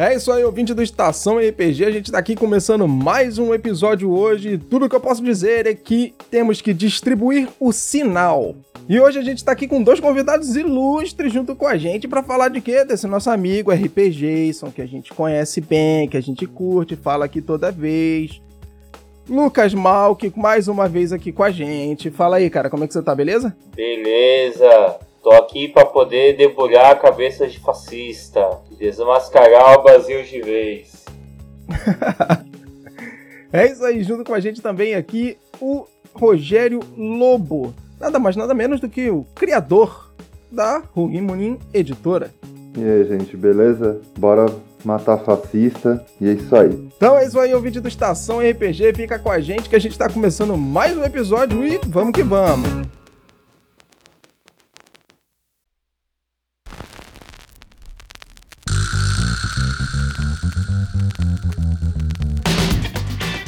É isso aí, ouvinte do Estação RPG. A gente tá aqui começando mais um episódio hoje. Tudo que eu posso dizer é que temos que distribuir o sinal. E hoje a gente tá aqui com dois convidados ilustres junto com a gente para falar de quê? Desse nosso amigo RPG, que a gente conhece bem, que a gente curte, fala aqui toda vez. Lucas Malk, mais uma vez aqui com a gente. Fala aí, cara, como é que você tá, beleza? Beleza. Tô aqui para poder debulhar a cabeça de fascista, desmascarar o Brasil de vez. é isso aí, junto com a gente também aqui o Rogério Lobo. Nada mais, nada menos do que o criador da Rugin Munin Editora. E aí, gente, beleza? Bora matar fascista e é isso aí. Então é isso aí, o vídeo do Estação RPG. Fica com a gente que a gente tá começando mais um episódio e vamos que vamos!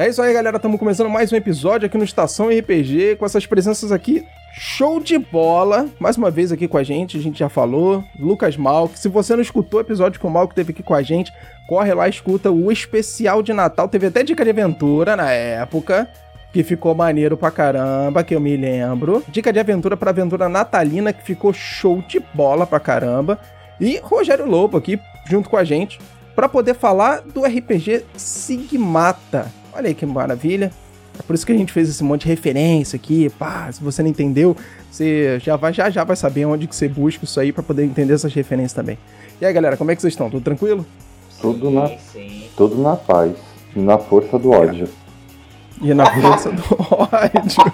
É isso aí, galera. Estamos começando mais um episódio aqui no Estação RPG com essas presenças aqui. Show de bola! Mais uma vez aqui com a gente, a gente já falou. Lucas Malk. Se você não escutou o episódio que o Malk teve aqui com a gente, corre lá e escuta o especial de Natal. Teve até dica de aventura na época que ficou maneiro pra caramba, que eu me lembro. Dica de aventura pra aventura natalina, que ficou show de bola pra caramba. E Rogério Lobo aqui, junto com a gente, para poder falar do RPG Sigmata. Olha aí que maravilha. É por isso que a gente fez esse monte de referência aqui. Pá, se você não entendeu, você já vai, já, já vai saber onde que você busca isso aí para poder entender essas referências também. E aí, galera, como é que vocês estão? Tudo tranquilo? Tudo na, tudo na paz e na força do ódio. E na força do ódio.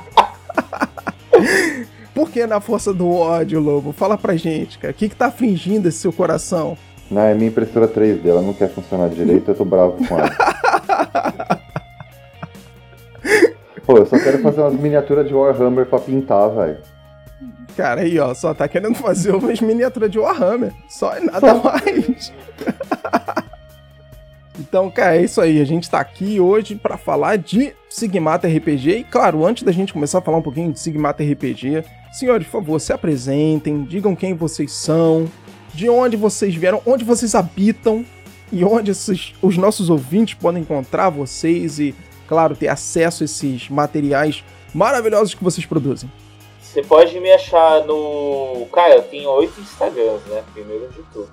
Por que na força do ódio, Lobo? Fala pra gente, cara. O que, que tá fingindo esse seu coração? Não, é minha impressora 3D, ela não quer funcionar direito, eu tô bravo com ela. Pô, eu só quero fazer umas miniaturas de Warhammer pra pintar, velho. Cara, aí, ó, só tá querendo fazer umas miniaturas de Warhammer. Só e nada só. mais. então, cara, é isso aí. A gente tá aqui hoje para falar de Sigmata RPG. E, claro, antes da gente começar a falar um pouquinho de Sigmata RPG, senhores, por favor, se apresentem, digam quem vocês são, de onde vocês vieram, onde vocês habitam e onde esses, os nossos ouvintes podem encontrar vocês e claro, ter acesso a esses materiais maravilhosos que vocês produzem? Você pode me achar no. Cara, eu tenho oito Instagrams, né? Primeiro de tudo.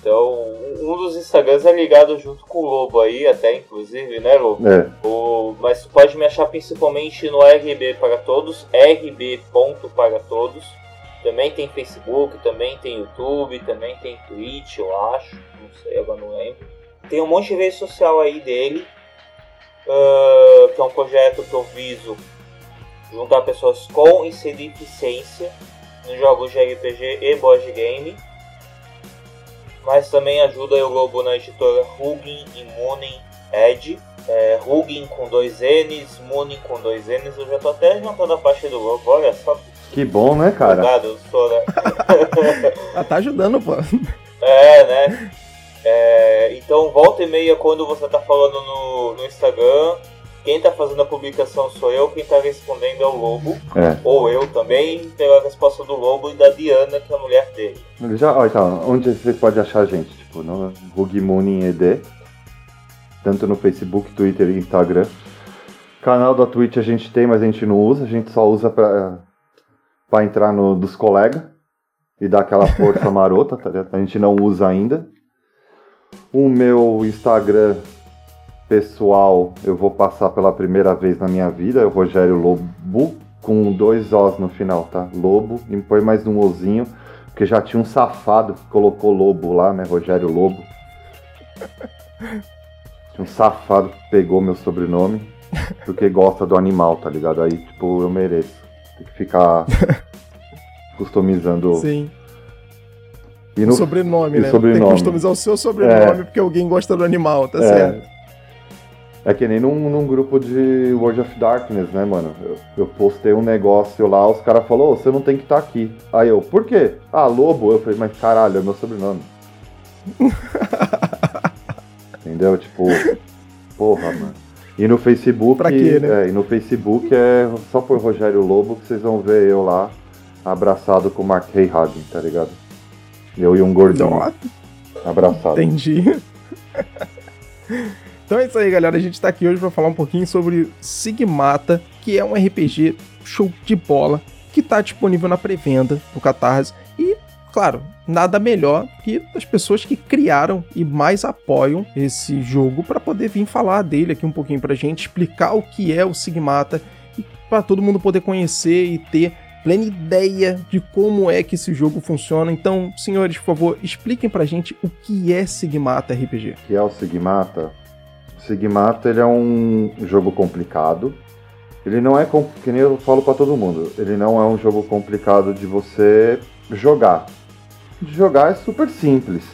Então, um dos Instagrams é ligado junto com o Lobo aí, até inclusive, né, Lobo? É. O... Mas você pode me achar principalmente no RB para todos, RB ponto para todos. Também tem Facebook, também tem YouTube, também tem Twitch, eu acho. Não sei, agora não lembro. Tem um monte de rede social aí dele uh, que é um projeto que eu viso juntar pessoas com e sem deficiência nos jogos de RPG e board game. Mas também ajuda o Lobo na editora Hugin e Moonin Ed. É, Hugin com dois N's, Moonin com dois N's. Eu já tô até juntando a parte do Lobo, olha só. Que bom, né, cara? Obrigado, sou, né? ah, tá ajudando, pô. É, né? É, então, volta e meia, quando você está falando no, no Instagram, quem está fazendo a publicação sou eu, quem está respondendo é o Lobo. É. Ou eu também, pela resposta do Lobo e da Diana, que é a mulher dele. Já, ó, então, onde você pode achar a gente? Tipo, no Rugimuni ED. Tanto no Facebook, Twitter e Instagram. Canal da Twitch a gente tem, mas a gente não usa. A gente só usa pra, pra entrar no dos colegas. E dar aquela força marota, tá A gente não usa ainda. O meu Instagram pessoal eu vou passar pela primeira vez na minha vida, é o Rogério Lobo, com dois Os no final, tá? Lobo, e põe mais um Ozinho, porque já tinha um safado que colocou Lobo lá, né? Rogério Lobo. Tinha um safado que pegou meu sobrenome. porque gosta do animal, tá ligado? Aí, tipo, eu mereço. Tem que ficar customizando. Sim. E O sobrenome, e né? Tem sobrenome. que customizar o seu sobrenome porque alguém gosta do animal, tá certo? É que nem num, num grupo de World of Darkness, né, mano? Eu, eu postei um negócio lá, os caras falaram, "Ô, você não tem que estar aqui. Aí eu, por quê? Ah, Lobo. Eu falei, mas caralho, é meu sobrenome. Entendeu? Tipo, porra, mano. E no Facebook. Pra quê, né? É, e no Facebook é só por Rogério Lobo que vocês vão ver eu lá abraçado com o Mark Hayhagen, tá ligado? Eu e um gordinho Ó, abraçado. entendi. então é isso aí, galera. A gente tá aqui hoje pra falar um pouquinho sobre Sigmata, que é um RPG show de bola que tá disponível na pré-venda no Catarse. E, claro, nada melhor que as pessoas que criaram e mais apoiam esse jogo para poder vir falar dele aqui um pouquinho pra gente, explicar o que é o Sigmata e para todo mundo poder conhecer e ter plena ideia de como é que esse jogo funciona. Então, senhores, por favor, expliquem pra gente o que é Sigmata RPG. que é o Sigmata. O Sigmata ele é um jogo complicado. Ele não é, que nem eu falo pra todo mundo, ele não é um jogo complicado de você jogar. De jogar é super simples.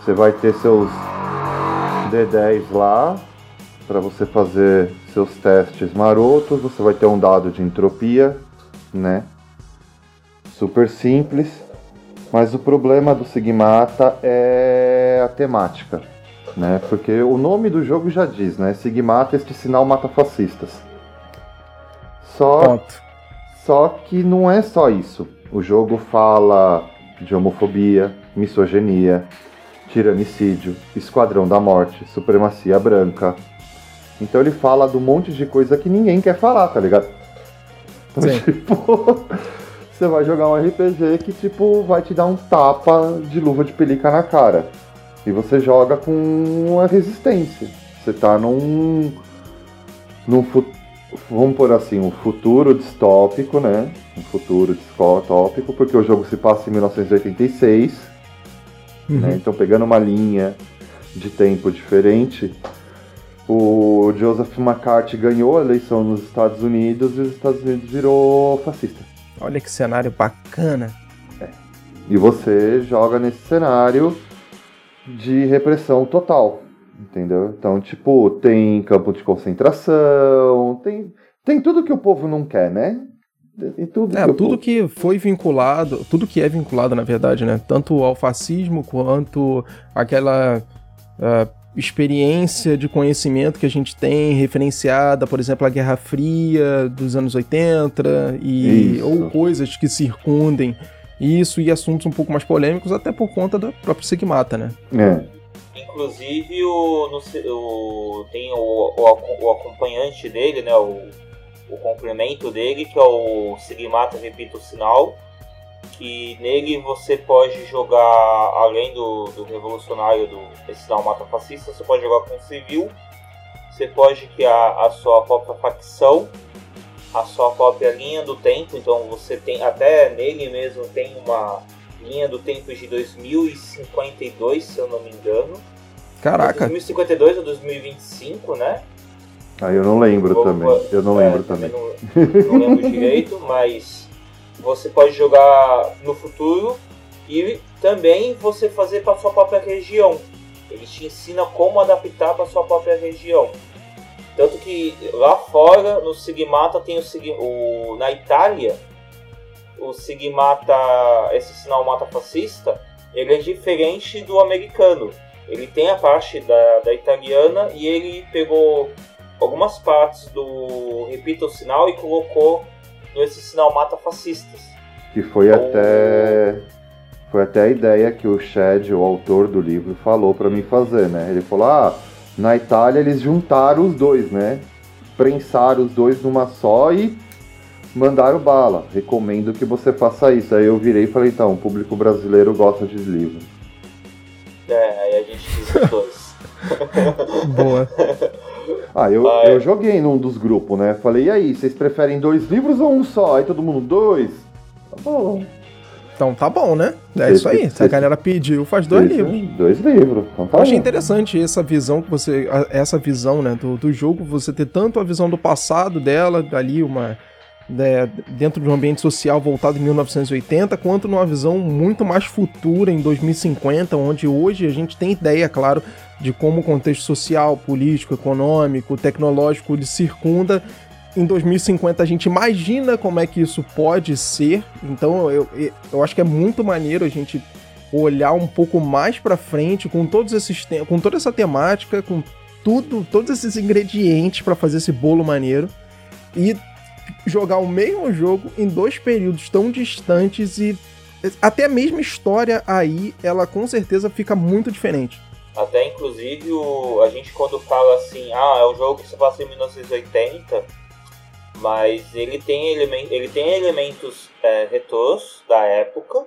Você vai ter seus D10 lá para você fazer seus testes marotos, você vai ter um dado de entropia, né? Super simples. Mas o problema do Sigmata é a temática né? Porque o nome do jogo já diz, né? Sigmata, este sinal mata fascistas. Só, Ponto. só que não é só isso. O jogo fala de homofobia, misoginia, tiranicídio, esquadrão da morte, supremacia branca. Então ele fala de um monte de coisa que ninguém quer falar, tá ligado? Então, Sim. tipo, você vai jogar um RPG que, tipo, vai te dar um tapa de luva de pelica na cara. E você joga com uma resistência. Você tá num. num vamos por assim, um futuro distópico, né? Um futuro distópico, porque o jogo se passa em 1986, Uhum. né? Então pegando uma linha de tempo diferente, o Joseph McCarthy ganhou a eleição nos Estados Unidos e os Estados Unidos virou fascista. Olha que cenário bacana. E você joga nesse cenário de repressão total. Entendeu? Então, tipo, tem campo de concentração, tem, tem tudo que o povo não quer, né? Tem tudo É, que tudo povo- que foi vinculado, tudo que é vinculado, na verdade, né? Tanto ao fascismo quanto aquela ah, experiência de conhecimento que a gente tem referenciada, por exemplo, a Guerra Fria dos anos 80 e Isso. ou coisas que circundem isso e assuntos um pouco mais polêmicos, até por conta do próprio Sigmata, né? É, Inclusive, o, no o- tem o, o, o acompanhante dele, né? O, o complemento dele, que é o Sigmata Repita o Sinal. Que nele você pode jogar, além do, do revolucionário do esse mata fascista, você pode jogar com civil. Você pode criar a sua própria facção, a sua própria linha do tempo. Então você tem até nele mesmo tem uma linha do tempo de 2052, se eu não me engano. Caraca, 2052 ou 2025, né? aí eu não lembro Vou- também. Eu não é, lembro também. Não, não lembro direito, mas você pode jogar no futuro e também você fazer para sua própria região. Ele te ensina como adaptar para sua própria região. Tanto que lá fora, no Sigmata, tem o, Sig- o na Itália, o Sigmata, esse sinal mata fascista, ele é diferente do americano. Ele tem a parte da, da italiana e ele pegou algumas partes do Repita o Sinal e colocou nesse sinal mata fascistas. Que foi O- até. Foi até a ideia que o Shed, o autor do livro, falou pra mim fazer, né? Ele falou: ah, na Itália eles juntaram os dois, né? Prensaram os dois numa só e mandaram bala. Recomendo que você faça isso. Aí eu virei e falei: então, o público brasileiro gosta de livro. É, aí a gente os dois. boa. Ah, eu, Ah, é. eu joguei num dos grupos, né? Falei: e aí, vocês preferem dois livros ou um só? Aí todo mundo: dois? Tá bom. Então tá bom, né? É isso aí. Se a galera pediu, faz dois Esse- livros. Dois livros. Então tá Eu achei bom. interessante essa visão que você. Essa visão, né, do, do jogo, você ter tanto a visão do passado dela, ali, uma. né, dentro de um ambiente social voltado em 1980, quanto numa visão muito mais futura em 2050, onde hoje a gente tem ideia, claro, de como o contexto social, político, econômico, tecnológico ele circunda. Em 2050 a gente imagina como é que isso pode ser. Então eu, eu- acho que é muito maneiro a gente olhar um pouco mais pra frente com todos esses com toda essa temática, com tudo, todos esses ingredientes pra fazer esse bolo maneiro e jogar o mesmo jogo em dois períodos tão distantes e até a mesma história aí, ela com certeza fica muito diferente. Até inclusive o, a gente quando fala assim, ah, é um jogo que se passa em 1980, mas ele tem, elemen ele tem elementos é, retrôs da época,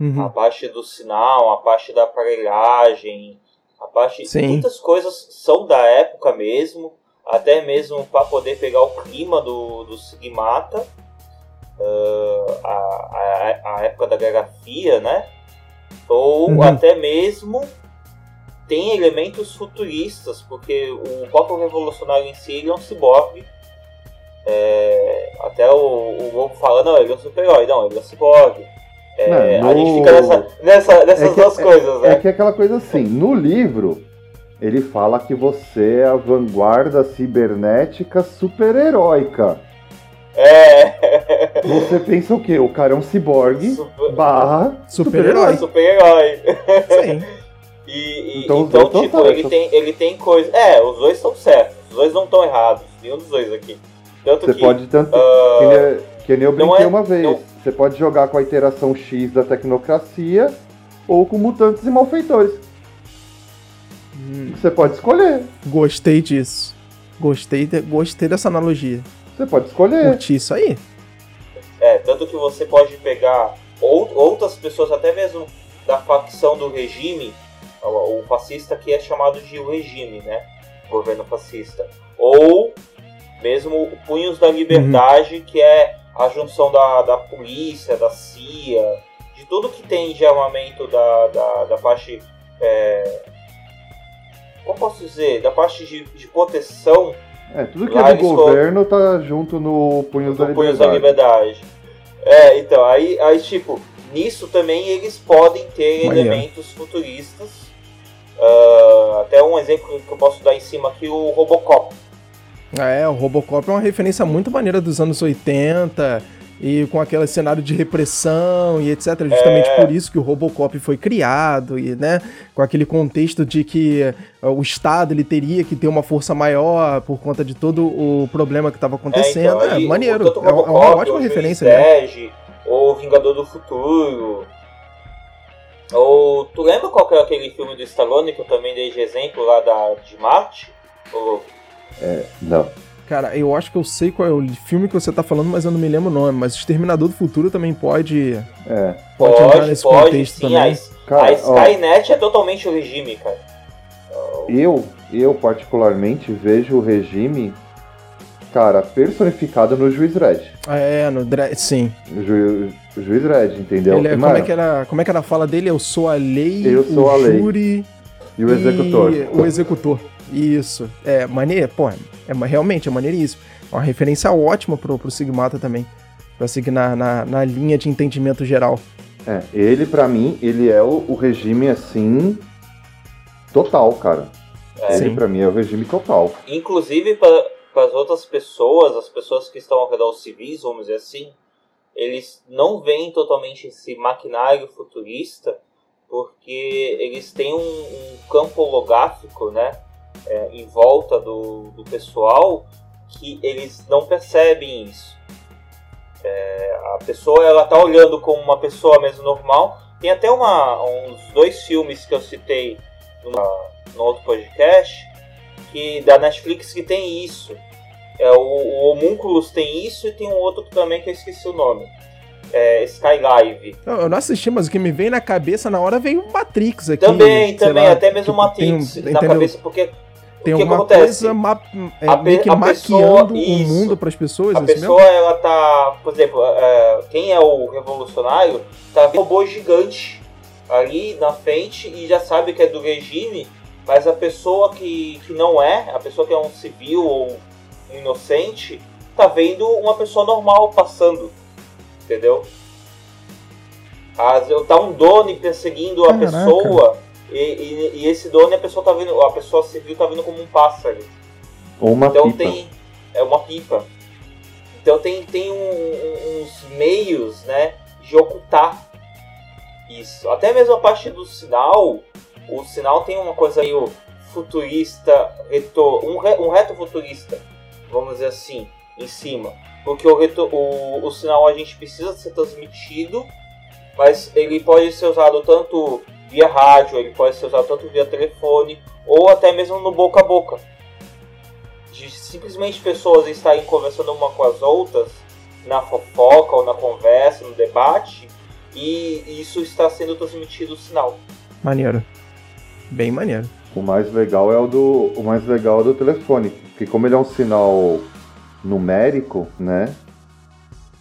Uhum. a parte do sinal, a parte da aparelhagem, a parte. Sim. Muitas coisas são da época mesmo, até mesmo para poder pegar o clima do, do Sigmata, ah, a, a, a época da Guerra Fria, né? Ou Uhum. até mesmo tem elementos futuristas, porque o próprio revolucionário em si ele é um ciborgue. É, até o, o Lobo fala, não, ele é um super-herói, não, ele é um ciborgue. É, Não, A no- gente fica nessa, nessa, nessas É que- duas coisas, né? É que é aquela coisa assim, no livro, ele fala que você é a vanguarda cibernética super-heróica. É. Você pensa o quê? O cara é um ciborgue Super- barra Super-herói. Super-herói. Sim. E, e- Então, então, dois tipo, tão ele tem, ele tem coisa. É, os dois estão certos. Os dois não estão errados. Nenhum dos dois aqui. Tanto Você que. pode tanto. ah, que, nem, que nem eu brinquei é- uma vez. não- Você pode jogar com a interação X da tecnocracia ou com mutantes e malfeitores. Hum, Você pode escolher. gostei disso. Gostei, de- gostei dessa analogia. Você pode escolher. Curti isso aí. É, tanto que você pode pegar ou- outras pessoas, até mesmo da facção do regime, o, fascista que é chamado de o regime, né? Governo fascista. Ou mesmo o Punhos da Liberdade, que é a junção da, da polícia, da CIA, de tudo que tem de armamento da, da, da parte. É, como posso dizer? Da parte de, de proteção É, tudo que é do governo tá junto no Punhos da do Punhos da Liberdade. Liberdade. É, então, aí, aí tipo, nisso também eles podem ter elementos futuristas. Ah, até um exemplo que eu posso dar em cima aqui, o Robocop. É, o Robocop é uma referência muito maneira dos anos 80 e com aquele cenário de repressão e etc. Justamente É. por isso que o Robocop foi criado e, né, com aquele contexto de que eh, o Estado ele teria que ter uma força maior por conta de todo o problema que estava acontecendo. É, então, aí, maneiro, o é, é uma Robocop, ótima o referência. Né? Ou Vingador do Futuro. Ou, tu lembra qual que é aquele filme do Stallone que eu também dei de exemplo lá da, de Marte? Ou, Não. Cara, eu acho que eu sei qual é o filme que você tá falando, mas eu não me lembro o nome. Mas Exterminador do Futuro também pode, É. pode, entrar nesse contexto sim, também. A, Cara, a ó, Skynet é totalmente o regime, cara. eu, eu particularmente vejo o regime, cara, personificado no Juiz Dredd. É, no Dre- sim. O, ju, Juiz Dredd, entendeu? Ele é- como, é que era, como é que era a fala dele? Eu sou a lei, Eu sou o a lei. júri E o executor. e o executor. Isso. É maneiro, pô, é, realmente é maneiríssimo. É uma referência ótima pro, pro Sigmata também. Pra seguir na, na, na linha de entendimento geral. É, ele pra mim, ele é o, o regime assim. Total, cara. É. Ele Sim. pra mim é o regime total. Inclusive para as outras pessoas, as pessoas que estão ao redor dos civis, vamos dizer assim, eles não veem totalmente esse maquinário futurista porque eles têm um, um campo holográfico, né, é, em volta do, do pessoal que eles não percebem isso. É, a pessoa ela tá olhando como uma pessoa mesmo normal. Tem até uma, uns dois filmes que eu citei no outro podcast que da Netflix que tem isso. É, o, o Homunculus tem isso e tem um outro também que eu esqueci o nome. É, Skylive. Eu, não assisti, mas o que me veio na cabeça na hora veio o Matrix aqui. Também, também, lá, até mesmo tipo, tem Matrix na entendeu? cabeça, porque Tem o que alguma acontece? coisa ma é, A meio que a maquiando pessoa- o mundo pras pessoas, A é pessoa, ela tá, por exemplo, é, quem é o revolucionário, tá vendo um robô gigante ali na frente e já sabe que é do regime, mas a pessoa que, que não é, a pessoa que é um civil ou um inocente, tá vendo uma pessoa normal passando, entendeu? As, tá um drone perseguindo a Caraca. pessoa e, e- e esse drone a pessoa tá vendo, a pessoa civil tá vendo como um pássaro. Ou uma Então pipa. tem. É uma pipa. Então tem, tem um- um- uns meios, né, de ocultar isso. Até mesmo a parte do sinal, o sinal tem uma coisa meio futurista, reto, um, re, um reto futurista, vamos dizer assim, em cima. Porque o, o, o sinal a gente precisa ser transmitido, mas ele pode ser usado tanto via rádio, ele pode ser usado tanto via telefone, ou até mesmo no boca a boca de simplesmente pessoas estarem conversando uma com as outras na fofoca ou na conversa, no debate, e isso está sendo transmitido o sinal. Maneiro. Bem maneiro. O mais legal é o do. O mais legal é o do telefone. Porque como ele é um sinal numérico, né?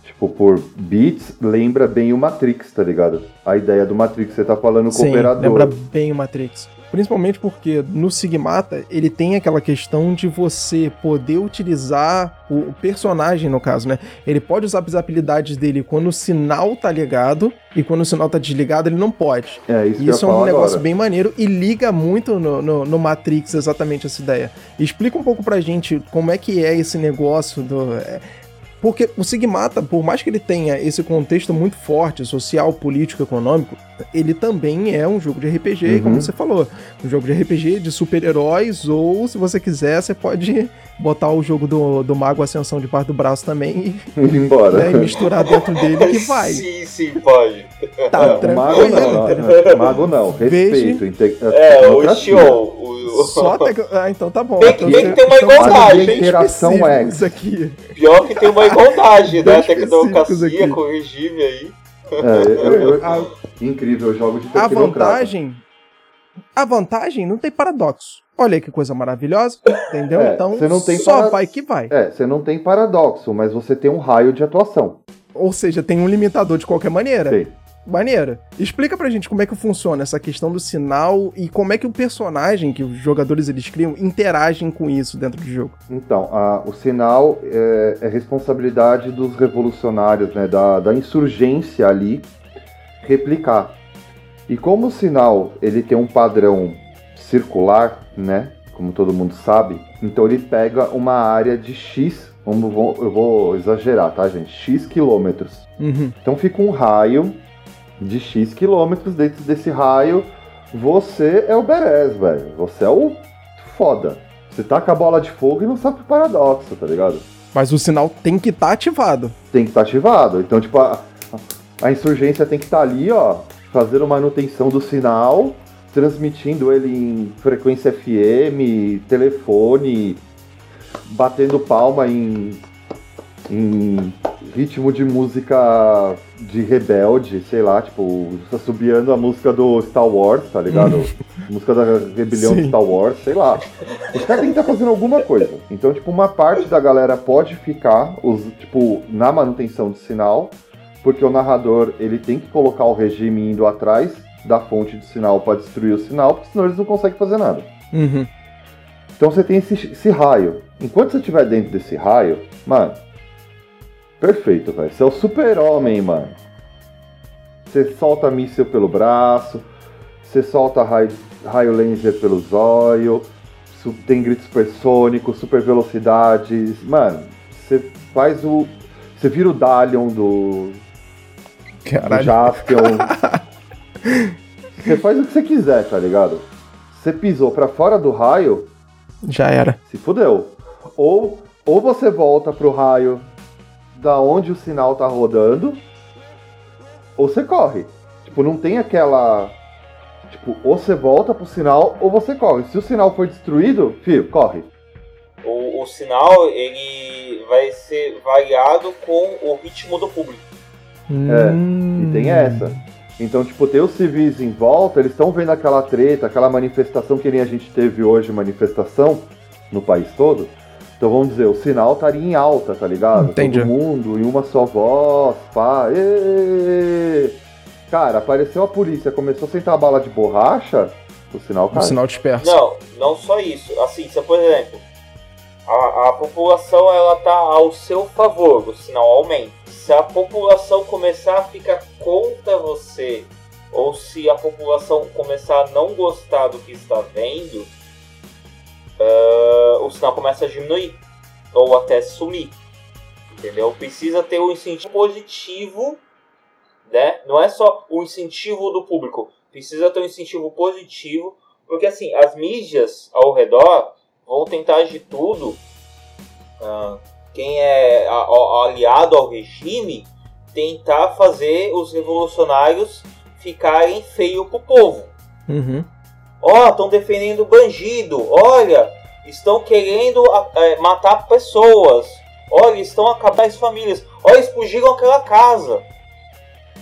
Tipo, por bits, lembra bem o Matrix, tá ligado? A ideia do Matrix, você tá falando com o Sim, operador. lembra bem o Matrix. Principalmente porque no Sigmata ele tem aquela questão de você poder utilizar o personagem, no caso, né? Ele pode usar as habilidades dele quando o sinal tá ligado e quando o sinal tá desligado ele não pode. É, isso, isso é um negócio agora. bem maneiro e liga muito no, no, no Matrix exatamente essa ideia. Explica um pouco pra gente como é que é esse negócio do. é, porque o Sigmata, por mais que ele tenha esse contexto muito forte, social, político, econômico, ele também é um jogo de RPG, Uhum. como você falou. Um jogo de RPG de super-heróis, ou se você quiser, você pode botar o jogo do, do Mago Ascensão debaixo do braço também e, Ir embora. né, e misturar dentro dele que vai. Sim, sim, pode. Tá É, o mago tranquilo, não, não, mago não, respeito. inte- É, o. O, Só tec... Ah, então tá bom. Tem- Então tem que ter uma estamos igualdade. bem Interação é. aqui. Pior que tem uma igualdade, né? o regime aí. É, eu- eu- A, incrível, jogo de a vantagem. A vantagem não tem paradoxo. Olha aí que coisa maravilhosa, entendeu? É, então você não tem só para- vai que vai. É, você não tem paradoxo, mas você tem um raio de atuação. Ou seja, tem um limitador de qualquer maneira. Tem. Maneira. Explica pra gente como é que funciona essa questão do sinal e como é que o personagem que os jogadores eles criam interagem com isso dentro do jogo. Então, a- o sinal é, é responsabilidade dos revolucionários, né, da, da insurgência ali, replicar. E como o sinal ele tem um padrão circular, né, como todo mundo sabe, então ele pega uma área de X, vamos, eu vou exagerar, tá, gente? X quilômetros. Uhum. Então fica um raio de X quilômetros. Dentro desse raio, você é o Beres, velho. Você é o foda. Você taca a bola de fogo e não sabe o paradoxo, tá ligado? Mas o sinal tem que estar ativado. Tem que estar ativado. Então, tipo, a, a insurgência tem que estar ali, ó, fazendo manutenção do sinal, transmitindo ele em frequência FM, telefone, batendo palma em, em ritmo de música de rebelde, sei lá, tipo, subiando a música do Star Wars, tá ligado? música da rebelião Sim. do Star Wars, sei lá. Os caras têm que estar fazendo alguma coisa. Então, tipo, uma parte da galera pode ficar, os, tipo, na manutenção do sinal, porque o narrador ele tem que colocar o regime indo atrás da fonte do sinal para destruir o sinal, porque senão eles não conseguem fazer nada. Uhum. Então você tem esse, esse raio. Enquanto você estiver dentro desse raio, mano, perfeito, velho. Você é o super-homem, mano. Você solta míssil pelo braço, você solta raio, raio laser pelo zóio, tem gritos supersônicos, super velocidades. Mano, você faz o. Você vira o Dalion do, do Caralho. Jaspion. você faz o que você quiser, tá ligado? Você pisou pra fora do raio, Já era. se fudeu. Ou, ou você volta pro raio da onde o sinal tá rodando, ou você corre. Tipo, não tem aquela. Tipo, ou você volta pro sinal ou você corre. Se o sinal for destruído, filho, corre. O, o sinal ele vai ser variado com o ritmo do público. É, Hum. E tem essa. Então, tipo, tem os civis em volta, eles estão vendo aquela treta, aquela manifestação que nem a gente teve hoje, manifestação no país todo. Então vamos dizer, o sinal estaria em alta, tá ligado? Entendi. Todo mundo em uma só voz, pá. ê! Cara, apareceu a polícia, começou a sentar a bala de borracha, o sinal O cai. sinal disperso. Não, não só isso. Assim, se por exemplo, a, a população ela tá ao seu favor, o sinal aumenta. Se a população começar a ficar contra você, ou se a população começar a não gostar do que está vendo, ah, o sinal começa a diminuir, ou até sumir. Entendeu? Precisa ter um incentivo positivo, né? Não é só o incentivo do público, precisa ter um incentivo positivo, porque assim, as mídias ao redor vão tentar de tudo. ah, quem é a- a- aliado ao regime tentar fazer os revolucionários ficarem feio pro povo. Uhum. Ó, estão defendendo o bandido. Olha, estão querendo a- é, matar pessoas. Olha, estão acabando as famílias. Olha, explodiram aquela casa.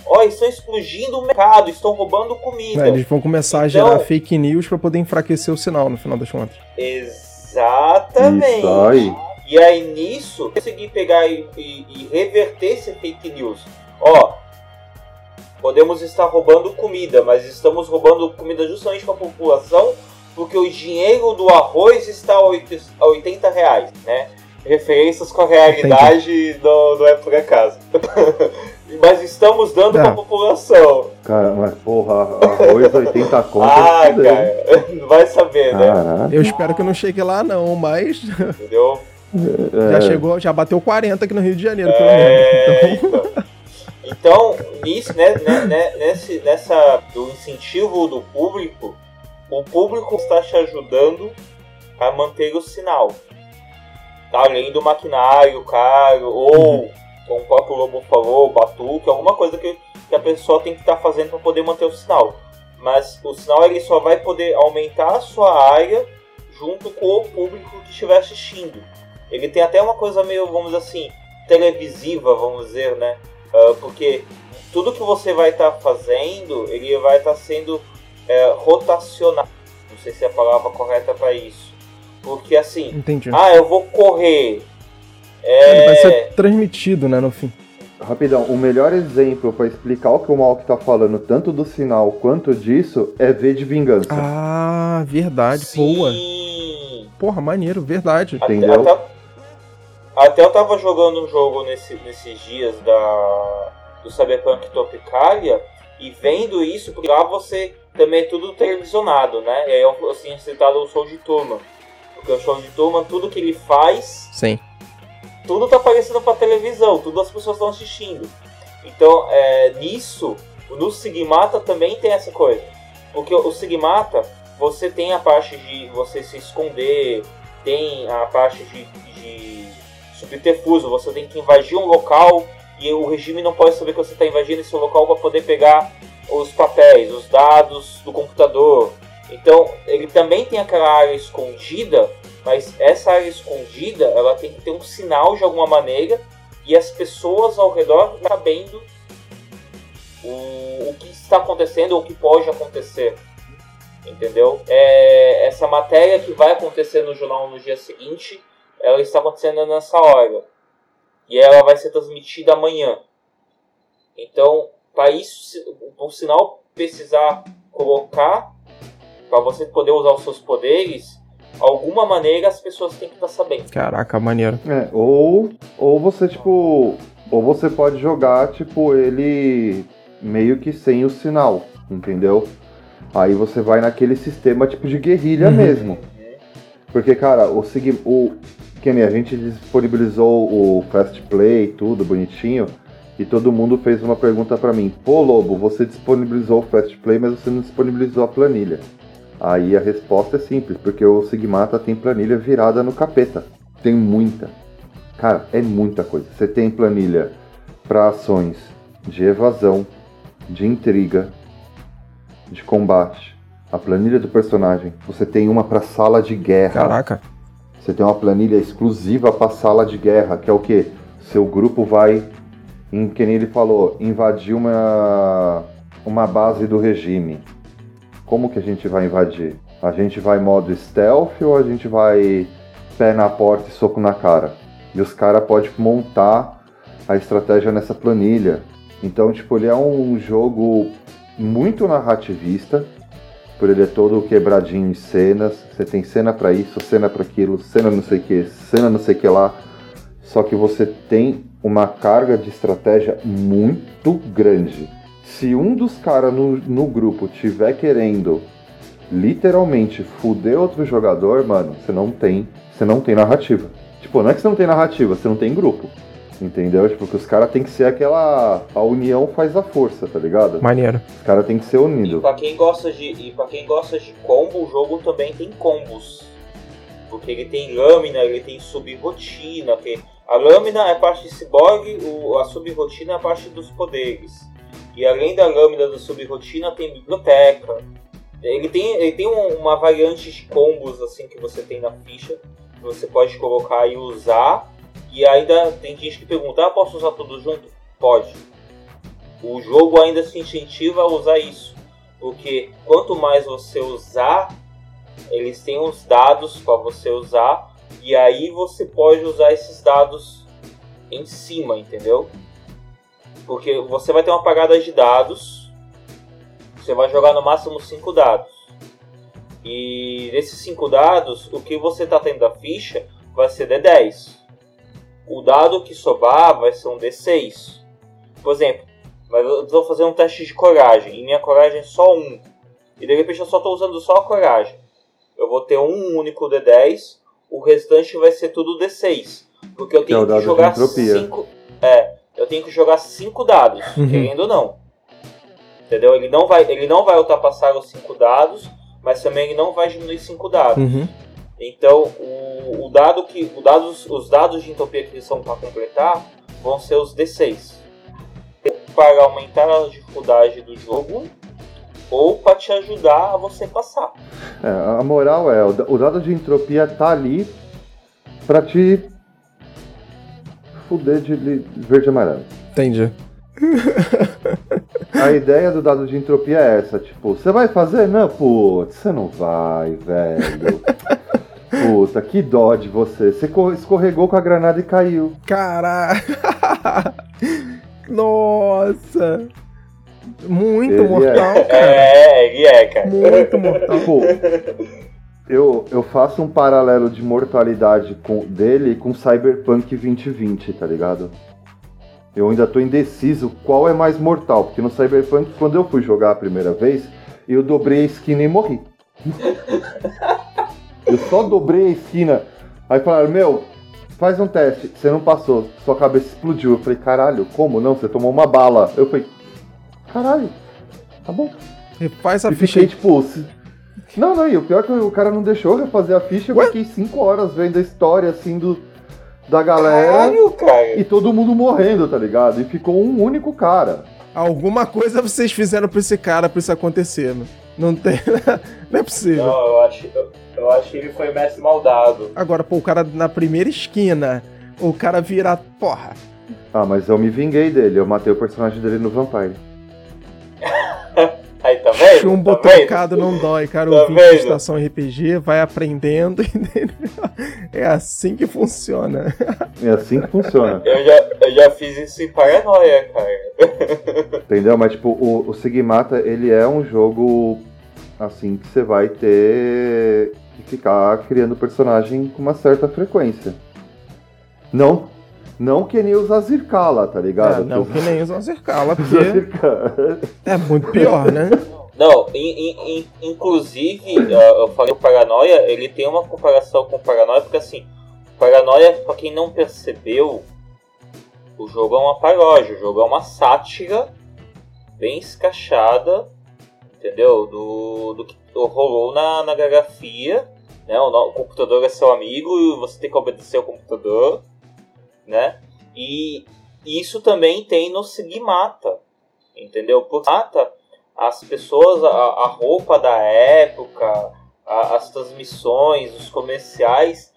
Olha, estão explodindo o mercado, estão roubando comida. É, eles vão começar a Então- gerar fake news pra poder enfraquecer o sinal no final das contas. Exatamente. Isso aí. E aí nisso, conseguir pegar e, e- e reverter esse fake news. Ó, podemos estar roubando comida, mas estamos roubando comida justamente para a população porque o dinheiro do arroz está a oit- a 80 reais, né? Referências com a realidade do, do é por acaso. mas estamos dando É. para a população. Cara, mas porra, arroz 80 conto. Ah, é cara, vai saber, né? Caralho. Eu espero que não chegue lá, não, mas Entendeu? É, já chegou, já bateu 40 aqui no Rio de Janeiro, pelo É, menos. Então, então. Então, nisso, né, né, né, nesse, nessa do incentivo do público, o público está te ajudando a manter o sinal. Tá? Além do maquinário caro, ou, como o próprio Lobo falou, batuque, alguma coisa que, que a pessoa tem que estar fazendo para poder manter o sinal. Mas o sinal ele só vai poder aumentar a sua área junto com o público que estiver assistindo. Ele tem até uma coisa meio, vamos dizer assim, televisiva, vamos dizer, né? Ah, porque tudo que você vai estar fazendo, ele vai estar sendo é, rotacionado. Não sei se é a palavra correta para isso. Porque assim, entendi. ah, eu vou correr. Ele vai É, ser transmitido, né, no fim. Rapidão, o melhor exemplo pra explicar o que o Malk tá falando, tanto do sinal quanto disso, é V de Vingança. Ah, verdade, boa. sim. Porra, maneiro, verdade. Entendeu? até, até eu tava jogando um jogo nesse- nesses dias da, do Cyberpunk Tropicalia e vendo isso, porque lá você também é tudo televisionado, né? E aí eu, eu tinha citado o show de turma. Porque o show de turma, tudo que ele faz, Sim. tudo tá aparecendo pra televisão, tudo as pessoas estão assistindo. Então, é, nisso, no Sigmata também tem essa coisa. Porque o Sigmata, você tem a parte de você se esconder, tem a parte de, de subterfúgio, você tem que invadir um local e o regime não pode saber que você está invadindo esse local para poder pegar os papéis, os dados do computador. Então, ele também tem aquela área escondida, mas essa área escondida, ela tem que ter um sinal de alguma maneira e as pessoas ao redor sabendo o, o que está acontecendo ou o que pode acontecer. Entendeu? É, essa matéria que vai acontecer no jornal no dia seguinte, ela está acontecendo nessa hora. E ela vai ser transmitida amanhã. Então, para isso, o sinal precisar colocar, para você poder usar os seus poderes, alguma maneira as pessoas têm que estar sabendo. Caraca, maneiro. É, ou, ou você, tipo. Ou você pode jogar, tipo, ele meio que sem o sinal, entendeu? Aí você vai naquele sistema tipo de guerrilha Uhum. mesmo. Porque, cara, o o nem a gente disponibilizou o Fast Play, tudo bonitinho, e todo mundo fez uma pergunta pra mim: "Pô, Lobo, você disponibilizou o Fast Play, mas você não disponibilizou a planilha?" Aí a resposta é simples, porque o Sigmata tem planilha virada no capeta. Tem muita. Cara, é muita coisa. Você tem planilha para ações de evasão, de intriga, de combate. A planilha do personagem. Você tem uma para sala de guerra. Caraca. Você tem uma planilha exclusiva para sala de guerra, que é o quê? Seu grupo vai, em, que nem ele falou, invadir uma, uma base do regime. Como que a gente vai invadir? A gente vai modo stealth ou a gente vai pé na porta e soco na cara? E os caras podem montar a estratégia nessa planilha. Então, tipo, ele é um jogo muito narrativista, por ele é todo quebradinho em cenas. Você tem cena para isso, cena para aquilo, cena não sei o que, cena não sei o que lá. Só que você tem uma carga de estratégia muito grande. Se um dos caras no, no grupo tiver querendo literalmente fuder outro jogador, mano, você não tem, você não tem narrativa. Tipo, não é que você não tem narrativa, você não tem grupo. Entendeu? Tipo, que os caras tem que ser aquela. A união faz a força, tá ligado? Maneiro. Os caras tem que ser E unidos. pra quem gosta de e para quem gosta de combo, o jogo também tem combos. Porque ele tem lâmina, ele tem subrotina, que a lâmina é parte de cyborg, o, a subrotina é a parte dos poderes. E além da lâmina da subrotina tem biblioteca. Ele tem, ele tem um- uma variante de combos assim que você tem na ficha, que você pode colocar e usar. E ainda tem gente que pergunta, ah, posso usar tudo junto? Pode. O jogo ainda se incentiva a usar isso. Porque quanto mais você usar, eles têm os dados para você usar. E aí você pode usar esses dados em cima, entendeu? Porque você vai ter uma pagada de dados. Você vai jogar no máximo 5 dados. E desses 5 dados, o que você está tendo da ficha vai ser D10. O dado que sobrar vai ser um D6. Por exemplo, mas eu vou fazer um teste de coragem. E minha coragem é só um. E de repente eu só estou usando só a coragem. Eu vou ter um único D10. O restante vai ser tudo D6. Porque eu Que é tenho que de jogar entropia. cinco. É, eu tenho que jogar cinco dados, Uhum. querendo ou não. Entendeu? Ele não vai, ele não vai ultrapassar os cinco dados, mas também ele não vai diminuir cinco dados. Uhum. Então, o, o dado que, o dados, os dados de entropia que eles são para completar vão ser os D6. Para aumentar a dificuldade do jogo ou para te ajudar a você passar. É, a moral é, o da- o dado de entropia tá ali pra te fuder de verde e amarelo. Entendi. A ideia do dado de entropia é essa, tipo, você vai fazer? Não, putz, você não vai, velho. Puta, que dó de você. Você co- escorregou com a granada e caiu. Caraca! Nossa! Muito Ele é. mortal, cara. É, ele é, cara. Muito mortal. Tipo, eu, eu faço um paralelo de mortalidade com, dele com Cyberpunk 2020, tá ligado? Eu ainda tô indeciso qual é mais mortal, porque no Cyberpunk, quando eu fui jogar a primeira vez, eu dobrei a esquina e morri. eu só dobrei a esquina. Aí falaram, meu, faz um teste. Você não passou, sua cabeça explodiu. Eu falei, caralho, como não? Você tomou uma bala. Eu falei, caralho, tá bom. Refaz a E ficha fiquei tipo. se- Não, não, e o pior é que o cara não deixou eu refazer a ficha, eu Ué? fiquei 5 horas vendo a história assim do, da galera Caralho, cara. e todo mundo morrendo, tá ligado? E ficou um único cara. Alguma coisa vocês fizeram pra esse cara pra isso acontecer, né? Não tem. Não é possível. Não, eu acho, eu, eu acho que ele foi mestre maldado. Agora, pô, o cara na primeira esquina, o cara vira. Porra. Ah, mas eu me vinguei dele, eu matei o personagem dele no Vampire. Aí, tá vendo? Chumbo tá vendo? tocado não dói, cara. Tá O vídeo de estação RPG vai aprendendo, entendeu? É assim que funciona. É assim que funciona. Eu já, eu já fiz isso em paranoia, cara. entendeu? Mas tipo, o, o Sigmata, ele é um jogo assim que você vai ter que ficar criando personagem com uma certa frequência. Não, não que nem os Azirkala, tá É, ligado? não que nem os Azercala, Os porque é muito pior, né? Não, in- in- in- inclusive, eu falei o Paranoia, ele tem uma comparação com o Paranoia, porque assim, Paranoia, pra quem não percebeu, o jogo é uma paródia, o jogo é uma sátira bem escachada, entendeu? Do, do que rolou na, na grafia, né? O, o computador é seu amigo e você tem que obedecer ao computador, né? E isso também tem no Sigmata, entendeu? Porque Sigmata as pessoas, a, a roupa da época, a- as transmissões, os comerciais,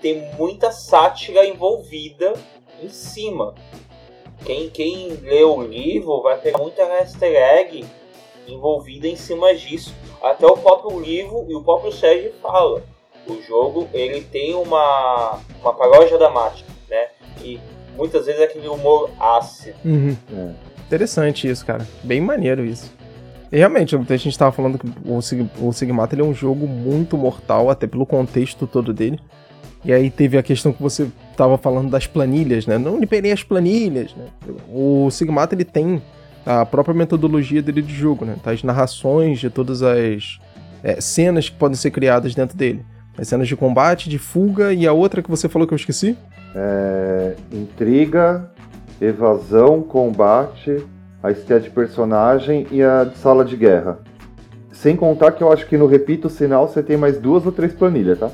tem muita sátira envolvida em cima. Quem, quem lê o livro vai pegar muita easter egg envolvida em cima disso. Até o próprio livro e o próprio Sérgio fala. O jogo ele tem uma, uma paródia dramática, né? E muitas vezes é aquele humor ácido. Uhum. É. Interessante isso, cara. Bem maneiro isso. E realmente, a gente estava falando que o, Sig o Sigmata ele é um jogo muito mortal, até pelo contexto todo dele. E aí teve a questão que você estava falando das planilhas, né? Não liberei as planilhas, né? O Sigmata ele tem a própria metodologia dele de jogo, né? Tá as narrações de todas as é, cenas que podem ser criadas dentro dele. As cenas de combate, de fuga e a outra que você falou que eu esqueci? É, intriga, evasão, combate, a estética de personagem e a de sala de guerra. Sem contar que eu acho que no Repito Sinal você tem mais duas ou três planilhas, tá?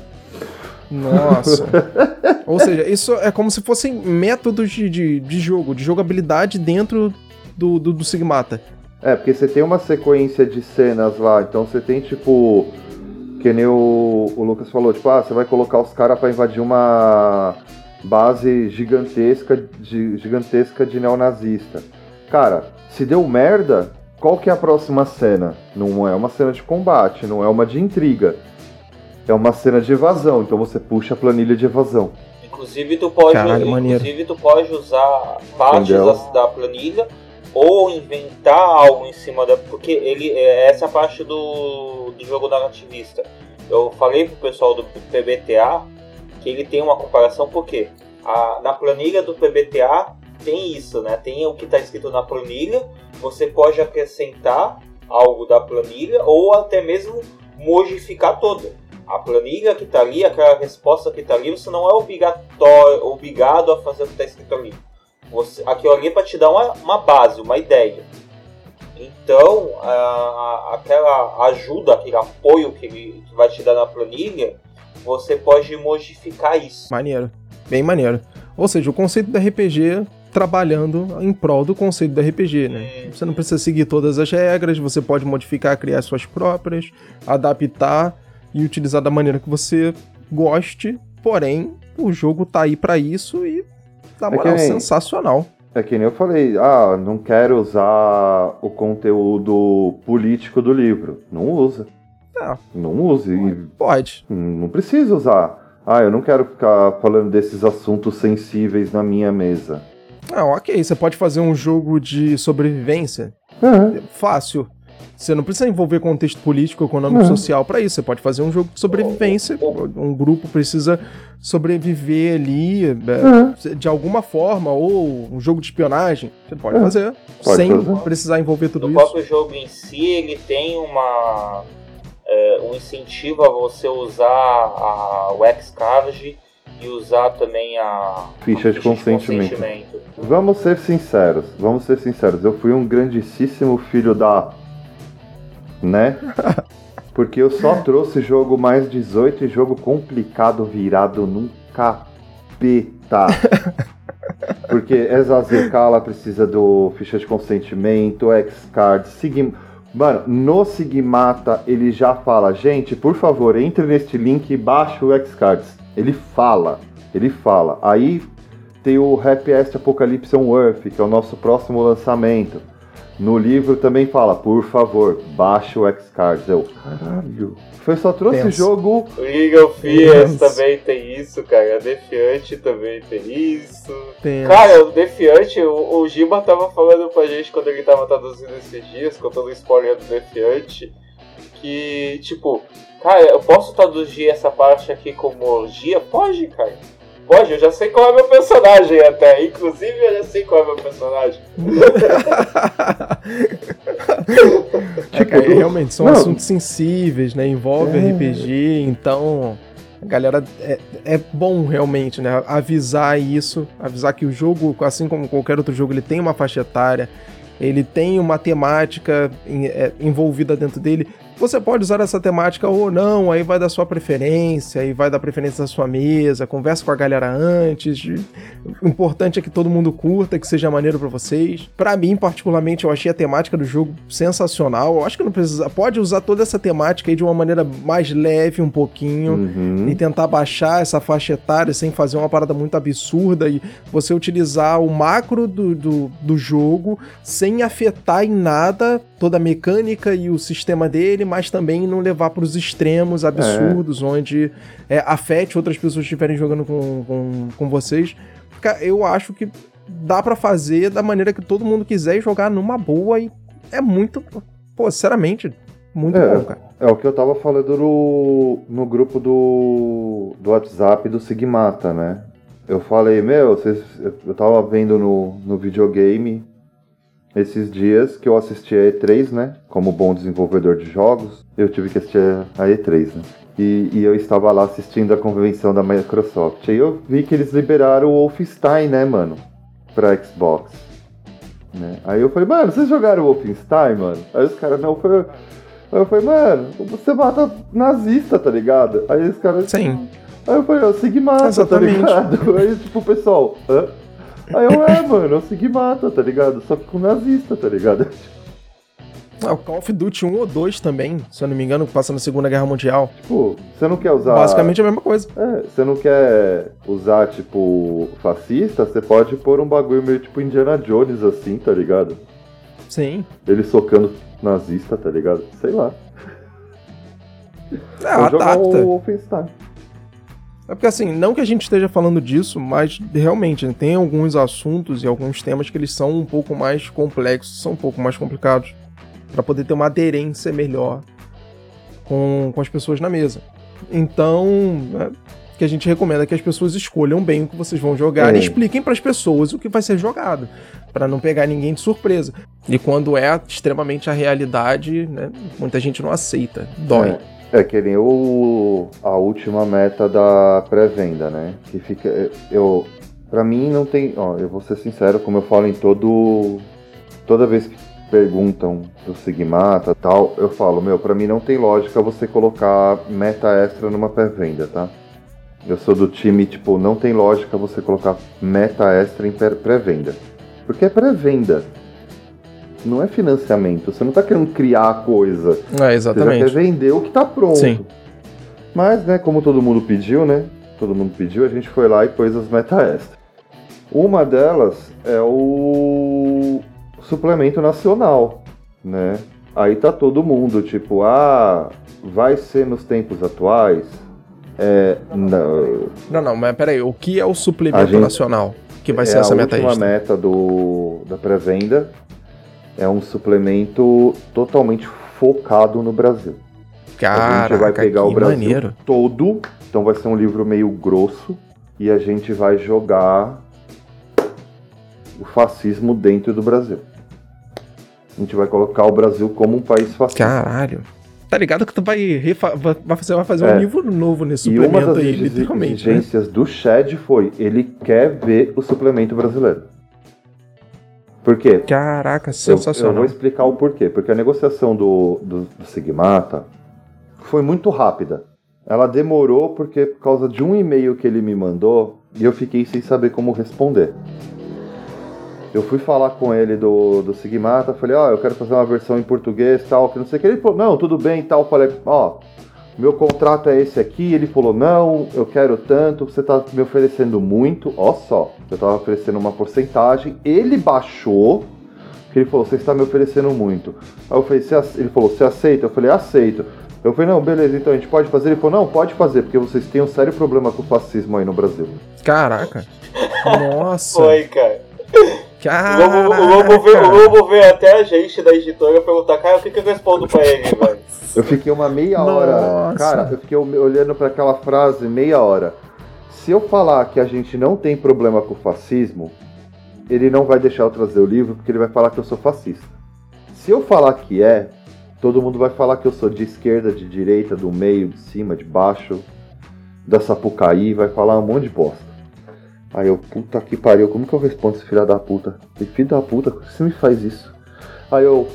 Nossa. ou seja, isso é como se fossem métodos de, de, de jogo, de jogabilidade dentro do, do, do Sigmata. É, porque você tem uma sequência de cenas lá, então você tem tipo. Que nem o, o Lucas falou, tipo, ah, você vai colocar os caras para invadir uma base gigantesca de, gigantesca de neonazista. Cara, se deu merda, qual que é a próxima cena? Não é uma cena de combate, não é uma de intriga. É uma cena de evasão, então você puxa a planilha de evasão. Inclusive tu pode, Caralho, inclusive, tu pode usar partes da, da, planilha ou inventar algo em cima da. Porque ele. É, essa é a parte do, do jogo narrativista. Eu falei pro pessoal do PBTA que ele tem uma comparação porque a, na planilha do PBTA tem isso, né? Tem o que está escrito na planilha, você pode acrescentar algo da planilha ou até mesmo modificar toda. A planilha que está ali, aquela resposta que está ali, você não é obrigatório, obrigado a fazer o que está escrito ali. Você, aquilo ali é para te dar uma, uma base, uma ideia. Então, a, a, aquela ajuda, aquele apoio que ele que vai te dar na planilha, você pode modificar isso. Maneiro, bem maneiro. Ou seja, o conceito da RPG trabalhando em prol do conceito do RPG, né? Você não precisa seguir todas as regras, você pode modificar, criar suas próprias, adaptar e utilizar da maneira que você goste, porém, o jogo tá aí para isso e na moral, é nem, sensacional. É que nem eu falei, ah, não quero usar o conteúdo político do livro. Não usa. É. Não use. Pode. Não precisa usar. Ah, eu não quero ficar falando desses assuntos sensíveis na minha mesa. Ah, ok. Você pode fazer um jogo de sobrevivência. Uhum. Fácil. Você não precisa envolver contexto político, econômico, uhum. social para isso. Você pode fazer um jogo de sobrevivência. Um grupo precisa sobreviver ali uhum. de alguma forma, ou um jogo de espionagem. Você pode fazer. Pode sem fazer. precisar envolver tudo no isso. O próprio jogo em si, ele tem uma. É, um incentivo a você usar a, o Xcarge e usar também a ficha, de, consentimento. de consentimento. Vamos ser sinceros, vamos ser sinceros. Eu fui um grandíssimo filho da. Né? Porque eu só trouxe jogo mais 18 e jogo complicado virado num capeta. Porque essa ZK ela precisa do ficha de consentimento, Xcard, Sigma. Mano, no Sigmata ele já fala, gente, por favor, entre neste link e baixe o Xcards. Ele fala, ele fala. Aí tem o Happiest Apocalypse on Earth, que é o nosso próximo lançamento. No livro também fala, por favor, baixe o X-Cards. Eu, caralho. Foi só trouxe Penso. jogo. O League of Fears também tem isso, cara. A Defiante também tem isso. Cara, o Defiante, o, o Giba tava falando pra gente quando ele tava traduzindo esses dias, contando o spoiler do Defiante, que, tipo, Cara, eu posso traduzir essa parte aqui como orgia? Pode, cara. Pode, eu já sei qual é meu personagem até. Inclusive, eu já sei qual é meu personagem. é, cara, realmente, são Não. assuntos sensíveis, né? Envolve é. RPG, então. A galera, é, é bom realmente, né? Avisar isso, avisar que o jogo, assim como qualquer outro jogo, ele tem uma faixa etária, ele tem uma temática é, envolvida dentro dele. Você pode usar essa temática ou não, aí vai da sua preferência, aí vai da preferência da sua mesa, conversa com a galera antes. O importante é que todo mundo curta, que seja maneiro para vocês. Para mim, particularmente, eu achei a temática do jogo sensacional. Eu acho que não precisa. Pode usar toda essa temática aí de uma maneira mais leve um pouquinho uhum. e tentar baixar essa faixa etária sem fazer uma parada muito absurda e você utilizar o macro do, do, do jogo sem sem afetar em nada toda a mecânica e o sistema dele, mas também não levar para os extremos absurdos, é. onde é, afete outras pessoas que estiverem jogando com, com, com vocês. Eu acho que dá para fazer da maneira que todo mundo quiser jogar numa boa e é muito, pô, sinceramente, muito é, bom, cara. É o que eu tava falando no, no grupo do, do WhatsApp do Sigmata, né? Eu falei, meu, vocês, eu tava vendo no, no videogame esses dias que eu assisti a E3, né? Como bom desenvolvedor de jogos, eu tive que assistir a E3, né? E, e, eu estava lá assistindo a convenção da Microsoft. Aí eu vi que eles liberaram o Wolfenstein, né, mano? Pra Xbox. Né? Aí eu falei, mano, vocês jogaram o Wolfenstein, mano? Aí os caras, não, foi Aí eu falei, mano, você mata nazista, tá ligado? Aí os caras. Sim. Aí eu falei, o Sigmata, Exatamente. tá ligado? Aí, tipo, o pessoal, hã? Aí eu, é, mano, é o Sigmata, tá ligado? Só que com nazista, tá ligado? Ah, o Call of Duty 1 ou 2 também, se eu não me engano, passa na Segunda Guerra Mundial. Tipo, você não quer usar. Basicamente a mesma coisa. É, você não quer usar, tipo, fascista, você pode pôr um bagulho meio tipo Indiana Jones assim, tá ligado? Sim. Ele socando nazista, tá ligado? Sei lá. É, adapta. O Wolfenstein. É porque assim, não que a gente esteja falando disso, mas realmente né, tem alguns assuntos e alguns temas que eles são um pouco mais complexos, são um pouco mais complicados, para poder ter uma aderência melhor com, com as pessoas na mesa. Então, né, que a gente recomenda que as pessoas escolham bem o que vocês vão jogar é. e expliquem para as pessoas o que vai ser jogado para não pegar ninguém de surpresa. E quando é extremamente a realidade, né, muita gente não aceita, dói. É, é que nem o, a última meta da pré-venda, né? Que fica. Eu. Pra mim não tem. Ó, eu vou ser sincero, como eu falo em todo. Toda vez que perguntam do Sigmata tal, eu falo, meu, pra mim não tem lógica você colocar meta extra numa pré-venda, tá? Eu sou do time, tipo, não tem lógica você colocar meta extra em pré-venda. Porque é pré-venda. Não é financiamento. Você não está querendo criar a coisa. É, exatamente. Você já quer vender o que está pronto. Sim. Mas, né, como todo mundo pediu, né? Todo mundo pediu, a gente foi lá e pôs as meta extra. Uma delas é o suplemento nacional, né? Aí tá todo mundo, tipo, ah, vai ser nos tempos atuais? É, não. Não, não, mas peraí, o que é o suplemento gente, nacional? que vai ser é essa meta extra? A última meta do, da pré-venda é um suplemento totalmente focado no Brasil. Caraca, a gente vai pegar o Brasil maneiro. todo, então vai ser um livro meio grosso e a gente vai jogar o fascismo dentro do Brasil. A gente vai colocar o Brasil como um país fascista. Caralho. Tá ligado que tu vai, vai fazer, vai fazer é. um livro novo nesse suplemento e uma das aí, literalmente. Exigências né? do Shed foi: ele quer ver o suplemento brasileiro. Por quê? Caraca, sensacional. Eu, eu vou explicar o porquê. Porque a negociação do, do, do Sigmata foi muito rápida. Ela demorou porque por causa de um e-mail que ele me mandou e eu fiquei sem saber como responder. Eu fui falar com ele do, do Sigmata, falei, ó, oh, eu quero fazer uma versão em português, tal, que não sei o que. Ele falou, não, tudo bem, tal. Falei, ó, oh, meu contrato é esse aqui. Ele falou, não, eu quero tanto, você tá me oferecendo muito. Ó só, eu tava oferecendo uma porcentagem. Ele baixou, que ele falou, você está me oferecendo muito. Aí eu falei, ele falou, você aceita? Eu falei, aceito. Eu falei, não, beleza, então a gente pode fazer? Ele falou, não, pode fazer, porque vocês têm um sério problema com o fascismo aí no Brasil. Caraca. Nossa. Foi, cara. Caraca. Vamos, ver, vamos ver até a gente da editora perguntar, cara, o que, que eu respondo pra ele, velho? Eu fiquei uma meia hora, Nossa. cara, eu fiquei olhando para aquela frase meia hora. Se eu falar que a gente não tem problema com o fascismo, ele não vai deixar eu trazer o livro porque ele vai falar que eu sou fascista. Se eu falar que é, todo mundo vai falar que eu sou de esquerda, de direita, do meio, de cima, de baixo, da Sapucaí, vai falar um monte de bosta. Aí eu, puta que pariu, como que eu respondo esse filho da puta? E filho da puta, por que você me faz isso? Aí eu,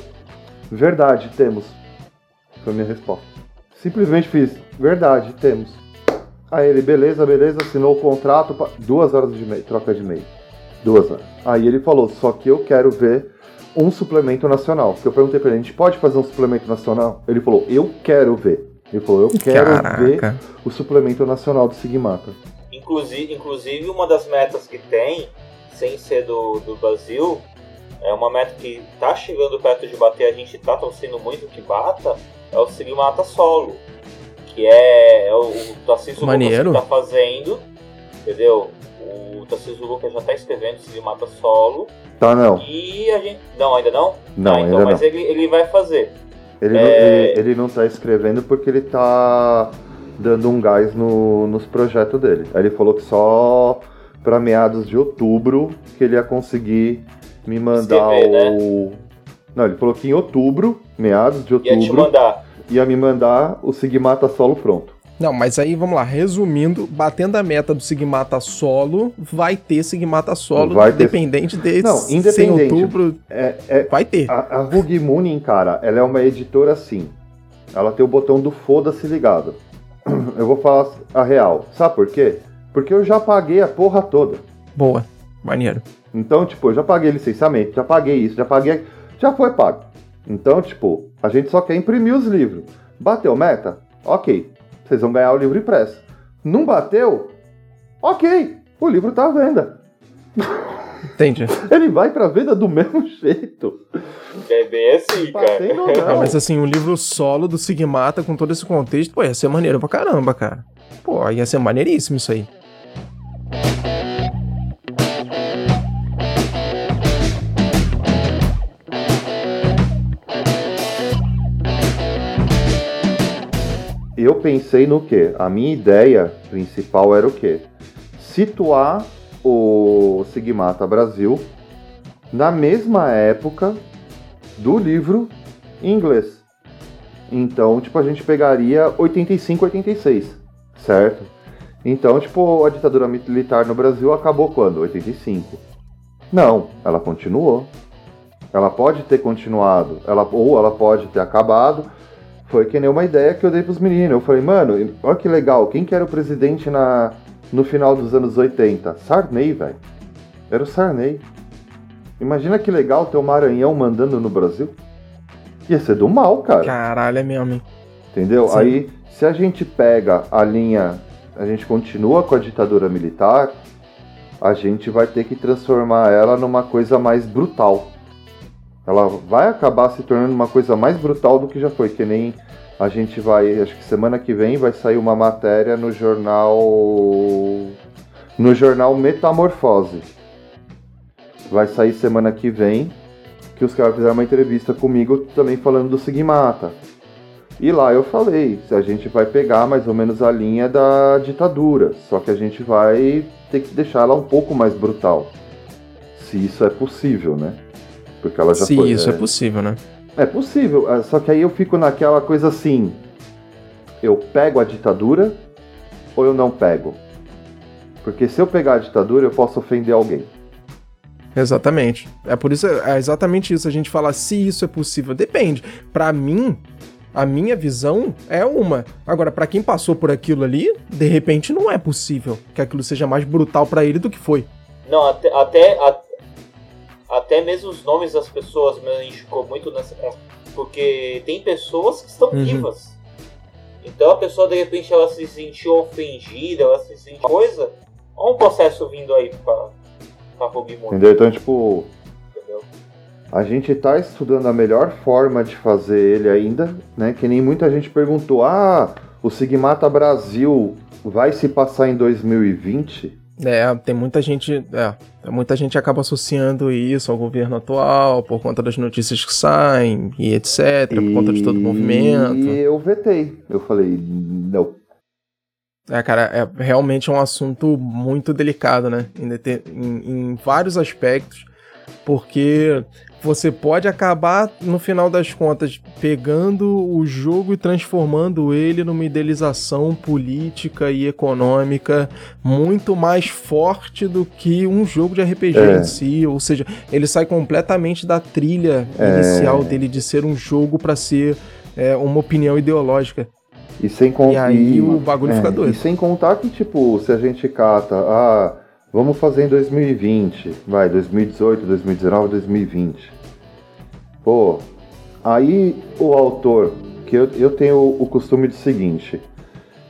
verdade, temos. Foi a minha resposta. Simplesmente fiz, verdade, temos. Aí ele, beleza, beleza, assinou o contrato, duas horas de meio, troca de meio. Duas horas. Aí ele falou, só que eu quero ver um suplemento nacional. Porque eu perguntei pra ele, a gente pode fazer um suplemento nacional? Ele falou, eu quero ver. Ele falou, eu quero Caraca. ver o suplemento nacional do Sigmata. Inclusive, inclusive, uma das metas que tem, sem ser do, do Brasil, é uma meta que tá chegando perto de bater, a gente tá torcendo muito que bata, é o Sigmata Solo. Que é, é o, o Tarcísio Maneiro. Lucas que tá fazendo, entendeu? O Tarcísio Lucas já tá escrevendo o Sigmata Solo. Tá, não. E a gente. Não, ainda não? Não, Ah, ainda então, não. mas ele, ele vai fazer. Ele, É. não, ele, ele não tá escrevendo porque ele tá dando um gás no, nos projetos dele. Aí ele falou que só pra meados de outubro que ele ia conseguir me mandar Escrever, né? o. Não, ele falou que em outubro, meados de Ia te outubro, mandar. ia me mandar o Sigmata solo pronto. Não, mas aí vamos lá, resumindo, batendo a meta do Sigmata solo, vai ter Sigmata solo, Vai ter- independente desse. Não, independente. Em outubro, É, é, vai ter. A, a Hug Mooning, cara, ela é uma editora assim. Ela tem o botão do foda-se ligado. Eu vou falar a real. Sabe por quê? Porque eu já paguei a porra toda. Boa, maneiro. Então, tipo, eu já paguei licenciamento, já paguei isso, já paguei. Já foi pago. Então, tipo, a gente só quer imprimir os livros. Bateu meta? Ok. Vocês vão ganhar o livro impresso. Não bateu? Ok. O livro tá à venda. Entendi. Ele vai pra venda do mesmo jeito. É bem assim, Batendo ou cara. Ah, não. mas assim, um livro solo do Sigmata com todo esse contexto, pô, ia ser maneiro pra caramba, cara. Pô, ia ser maneiríssimo isso aí. Eu pensei no quê? A minha ideia principal era o quê? Situar o Sigmata Brasil na mesma época do livro em inglês. Então, tipo, a gente pegaria 85, 86, certo? Então, tipo, a ditadura militar no Brasil acabou quando? 85. Não, ela continuou. Ela pode ter continuado, ela, ou ela pode ter acabado, foi que nem uma ideia que eu dei pros meninos. Eu falei, mano, olha que legal, quem que era o presidente na, no final dos anos 80? Sarney, velho. Era o Sarney. Imagina que legal ter o Maranhão mandando no Brasil. Ia ser do mal, cara. Caralho, é mesmo, hein? Entendeu? Sim. Aí, se a gente pega a linha, a gente continua com a ditadura militar, a gente vai ter que transformar ela numa coisa mais brutal. Ela vai acabar se tornando uma coisa mais brutal do que já foi, que nem a gente vai, acho que semana que vem vai sair uma matéria no jornal no jornal Metamorfose. Vai sair semana que vem, que os caras fizeram uma entrevista comigo também falando do Sigmata. E lá eu falei, a gente vai pegar mais ou menos a linha da ditadura, só que a gente vai ter que deixar ela um pouco mais brutal. Se isso é possível, né? Porque ela já Se foi. isso é é, possível, né? É possível, é, só que aí eu fico naquela coisa assim: eu pego a ditadura ou eu não pego? Porque se eu pegar a ditadura, eu posso ofender alguém. Exatamente. É por isso, é exatamente isso. A gente fala se isso é possível. Depende. Pra mim, a minha visão é uma. Agora, pra quem passou por aquilo ali, de repente não é possível que aquilo seja mais brutal pra ele do que foi. Não, até, até, até mesmo os nomes das pessoas me ficou muito nessa. Porque tem pessoas que estão Uhum. vivas. Então a pessoa de repente ela se sentiu ofendida, ela se sentiu coisa. Olha um processo vindo aí pra, pra Ruby Moon, Entendeu? Então, tipo, entendeu? A gente tá estudando a melhor forma de fazer ele ainda, né? Que nem muita gente perguntou: ah, o Sigmata Brasil vai se passar em 2020? É, tem muita gente. É, muita gente acaba associando isso ao governo atual, por conta das notícias que saem e etc., por conta de todo o movimento. E eu vetei. Eu falei: não. É, cara, é realmente um assunto muito delicado, né? Em, em- em vários aspectos, porque você pode acabar, no final das contas, pegando o jogo e transformando ele numa idealização política e econômica muito mais forte do que um jogo de RPG É. em si. Ou seja, ele sai completamente da trilha É. inicial dele de ser um jogo para ser é, uma opinião ideológica. E sem contar. E aí o bagulho fica doido. E sem contar que, tipo, se a gente cata, ah, vamos fazer em 2020, vai, 2018, 2019, 2020. Pô, aí o autor, que eu, eu tenho o costume de seguinte,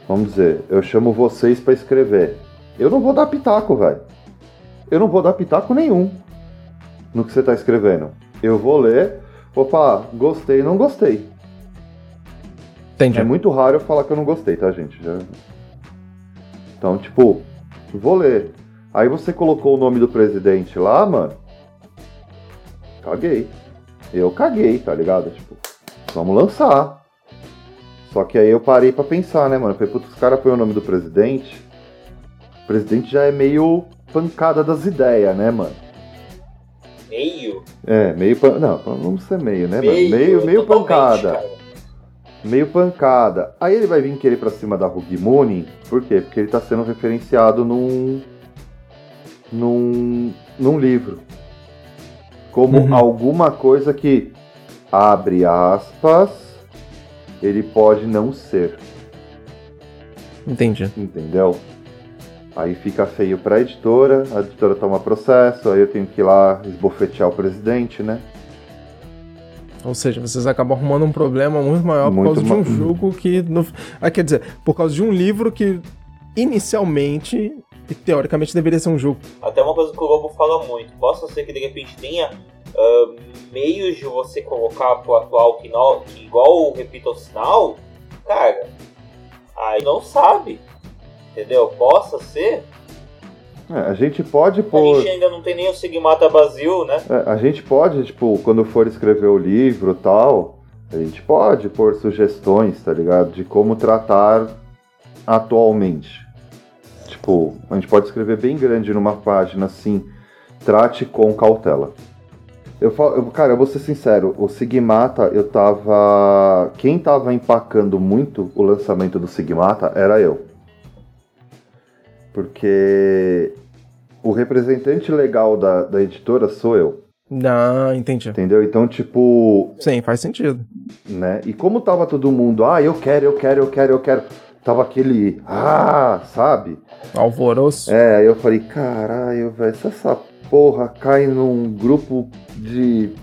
vamos dizer, eu chamo vocês pra escrever. Eu não vou dar pitaco, velho. Eu não vou dar pitaco nenhum. no que você tá escrevendo. Eu vou ler, vou falar, gostei, não gostei. Entendi. É muito raro eu falar que eu não gostei, tá, gente? Já... Então, tipo, vou ler. Aí você colocou o nome do presidente lá, mano. Caguei. Eu caguei, tá ligado? Tipo, vamos lançar. Só que aí eu parei pra pensar, né, mano? Falei, putz, os caras põem o nome do presidente. O presidente já é meio pancada das ideias, né, mano? Meio? É, meio. Pan... Não, vamos ser meio, né, mano? Meio, Meio, meio totalmente, pancada. cara. meio pancada. Aí ele vai vir querer pra cima da Rugimuni, por quê? Porque ele tá sendo referenciado num. Num. num livro. Como Uhum. alguma coisa que, abre aspas, ele pode não ser, Entendi. entendeu? Aí fica feio pra editora, a editora toma processo, aí eu tenho que ir lá esbofetear o presidente, né? Ou seja, vocês acabam arrumando um problema muito maior por Muito causa de um ma- jogo que. No... Ah, quer dizer, por causa de um livro que inicialmente e teoricamente deveria ser um jogo. Até uma coisa que o Lobo fala muito. Possa ser que de repente tenha ah, meios de você colocar pro atual que, não, que igual repita o sinal, cara, aí não sabe. Entendeu? Possa ser. É, a gente pode A pôr. gente ainda não tem nem o Sigmata Basil, né? É, a gente pode, tipo, quando for escrever o livro e tal, a gente pode pôr sugestões, tá ligado? De como tratar atualmente. Tipo, a gente pode escrever bem grande numa página assim, trate com cautela. Eu falo, eu- cara, eu vou ser sincero, o Sigmata, eu tava. Quem tava empacando muito o lançamento do Sigmata era eu. Porque o representante legal da, da editora sou eu, Ah, entendi. entendeu? Então, tipo, Sim, faz sentido. né? E como tava todo mundo, ah, eu quero, eu quero, eu quero, eu quero. Tava aquele, ah, sabe? Alvoroço. É, aí eu falei, caralho, velho, se essa porra cai num grupo de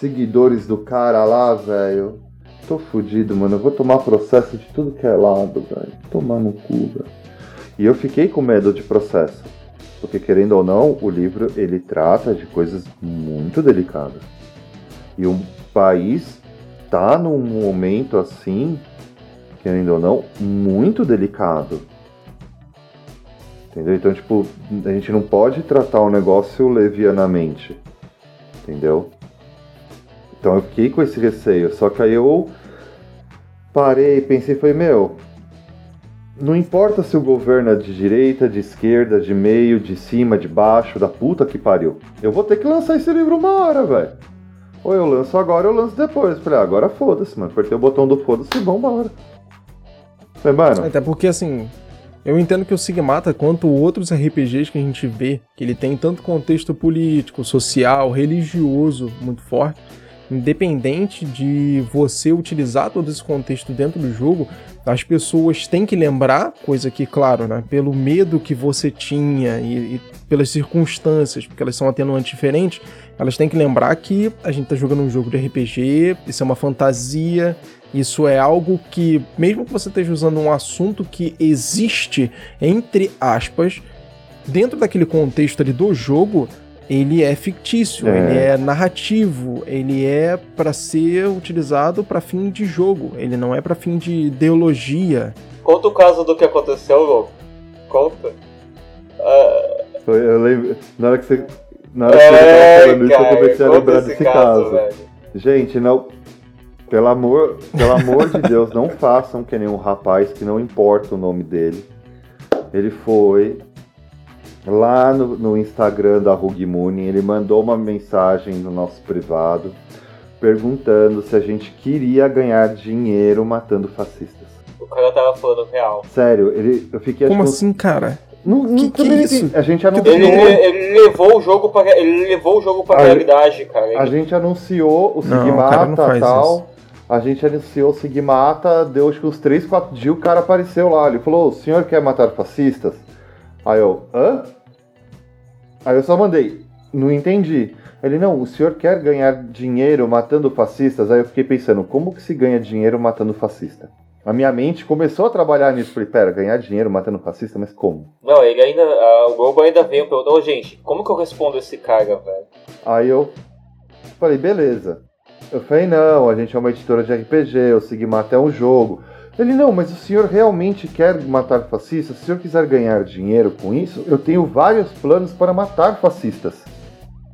seguidores do cara lá, velho, tô fudido, mano. Eu vou tomar processo de tudo que é lado, velho. Tomar no cu, velho. E eu fiquei com medo de processo. Porque, querendo ou não, o livro ele trata de coisas muito delicadas. E um país tá num momento assim, querendo ou não, muito delicado. Entendeu? Então, tipo, a gente não pode tratar o negócio levianamente. Entendeu? Então eu fiquei com esse receio. Só que aí eu parei, pensei e falei, meu, não importa se o governo é de direita, de esquerda, de meio, de cima, de baixo, da puta que pariu. Eu vou ter que lançar esse livro uma hora, velho. Ou eu lanço agora ou eu lanço depois. Falei, ah, agora foda-se, mano. Apertei o botão do foda-se e vambora. Mano, Até porque, assim, eu entendo que o Sigmata, quanto outros RPGs que a gente vê, que ele tem tanto contexto político, social, religioso muito forte, independente de você utilizar todo esse contexto dentro do jogo, as pessoas têm que lembrar, coisa que, claro, né, pelo medo que você tinha e, e pelas circunstâncias, porque elas são atenuantes diferentes, elas têm que lembrar que a gente tá jogando um jogo de RPG, isso é uma fantasia, isso é algo que, mesmo que você esteja usando um assunto que existe, entre aspas, dentro daquele contexto ali do jogo, ele é fictício, É. ele é narrativo, ele é para ser utilizado para fim de jogo, ele não é para fim de ideologia. Conta o caso do que aconteceu, Lobo. Conta. Ah, eu, eu lembro. Na hora que você. Na hora que você é, tava falando isso, eu cara, comecei a lembrar esse desse caso, caso. Gente, não. Pelo amor, pelo amor de Deus, não façam que nem um rapaz que não importa o nome dele. Ele foi lá no, no Instagram da Rugmuni, ele mandou uma mensagem no nosso privado perguntando se a gente queria ganhar dinheiro matando fascistas. O cara tava falando real. Sério, ele, eu fiquei Como acho assim, cara? Não, não Que- que também isso? entendi. A gente anunciou. Ele, ele levou o jogo pra, ele levou o jogo pra A- realidade, cara. Ele- A gente anunciou o Não, o cara não Sigmata faz e tal. A gente anunciou o Sigmata, deu acho que uns 3, 4 dias, o cara apareceu lá. Ele falou: O senhor quer matar fascistas? Aí eu, hã? Aí eu só mandei, não entendi. Ele, não, o senhor quer ganhar dinheiro matando fascistas? Aí eu fiquei pensando, como que se ganha dinheiro matando fascista? A minha mente começou a trabalhar nisso. Falei, pera, ganhar dinheiro matando fascista, mas como? Não, ele ainda. a- o Globo ainda veio e perguntou, gente, como que eu respondo esse cara, velho? Aí eu falei, beleza. Eu falei, não, a gente é uma editora de RPG, o Sigmata é um jogo. Ele, não, mas o senhor realmente quer matar fascistas? Se o senhor quiser ganhar dinheiro com isso, eu tenho vários planos para matar fascistas.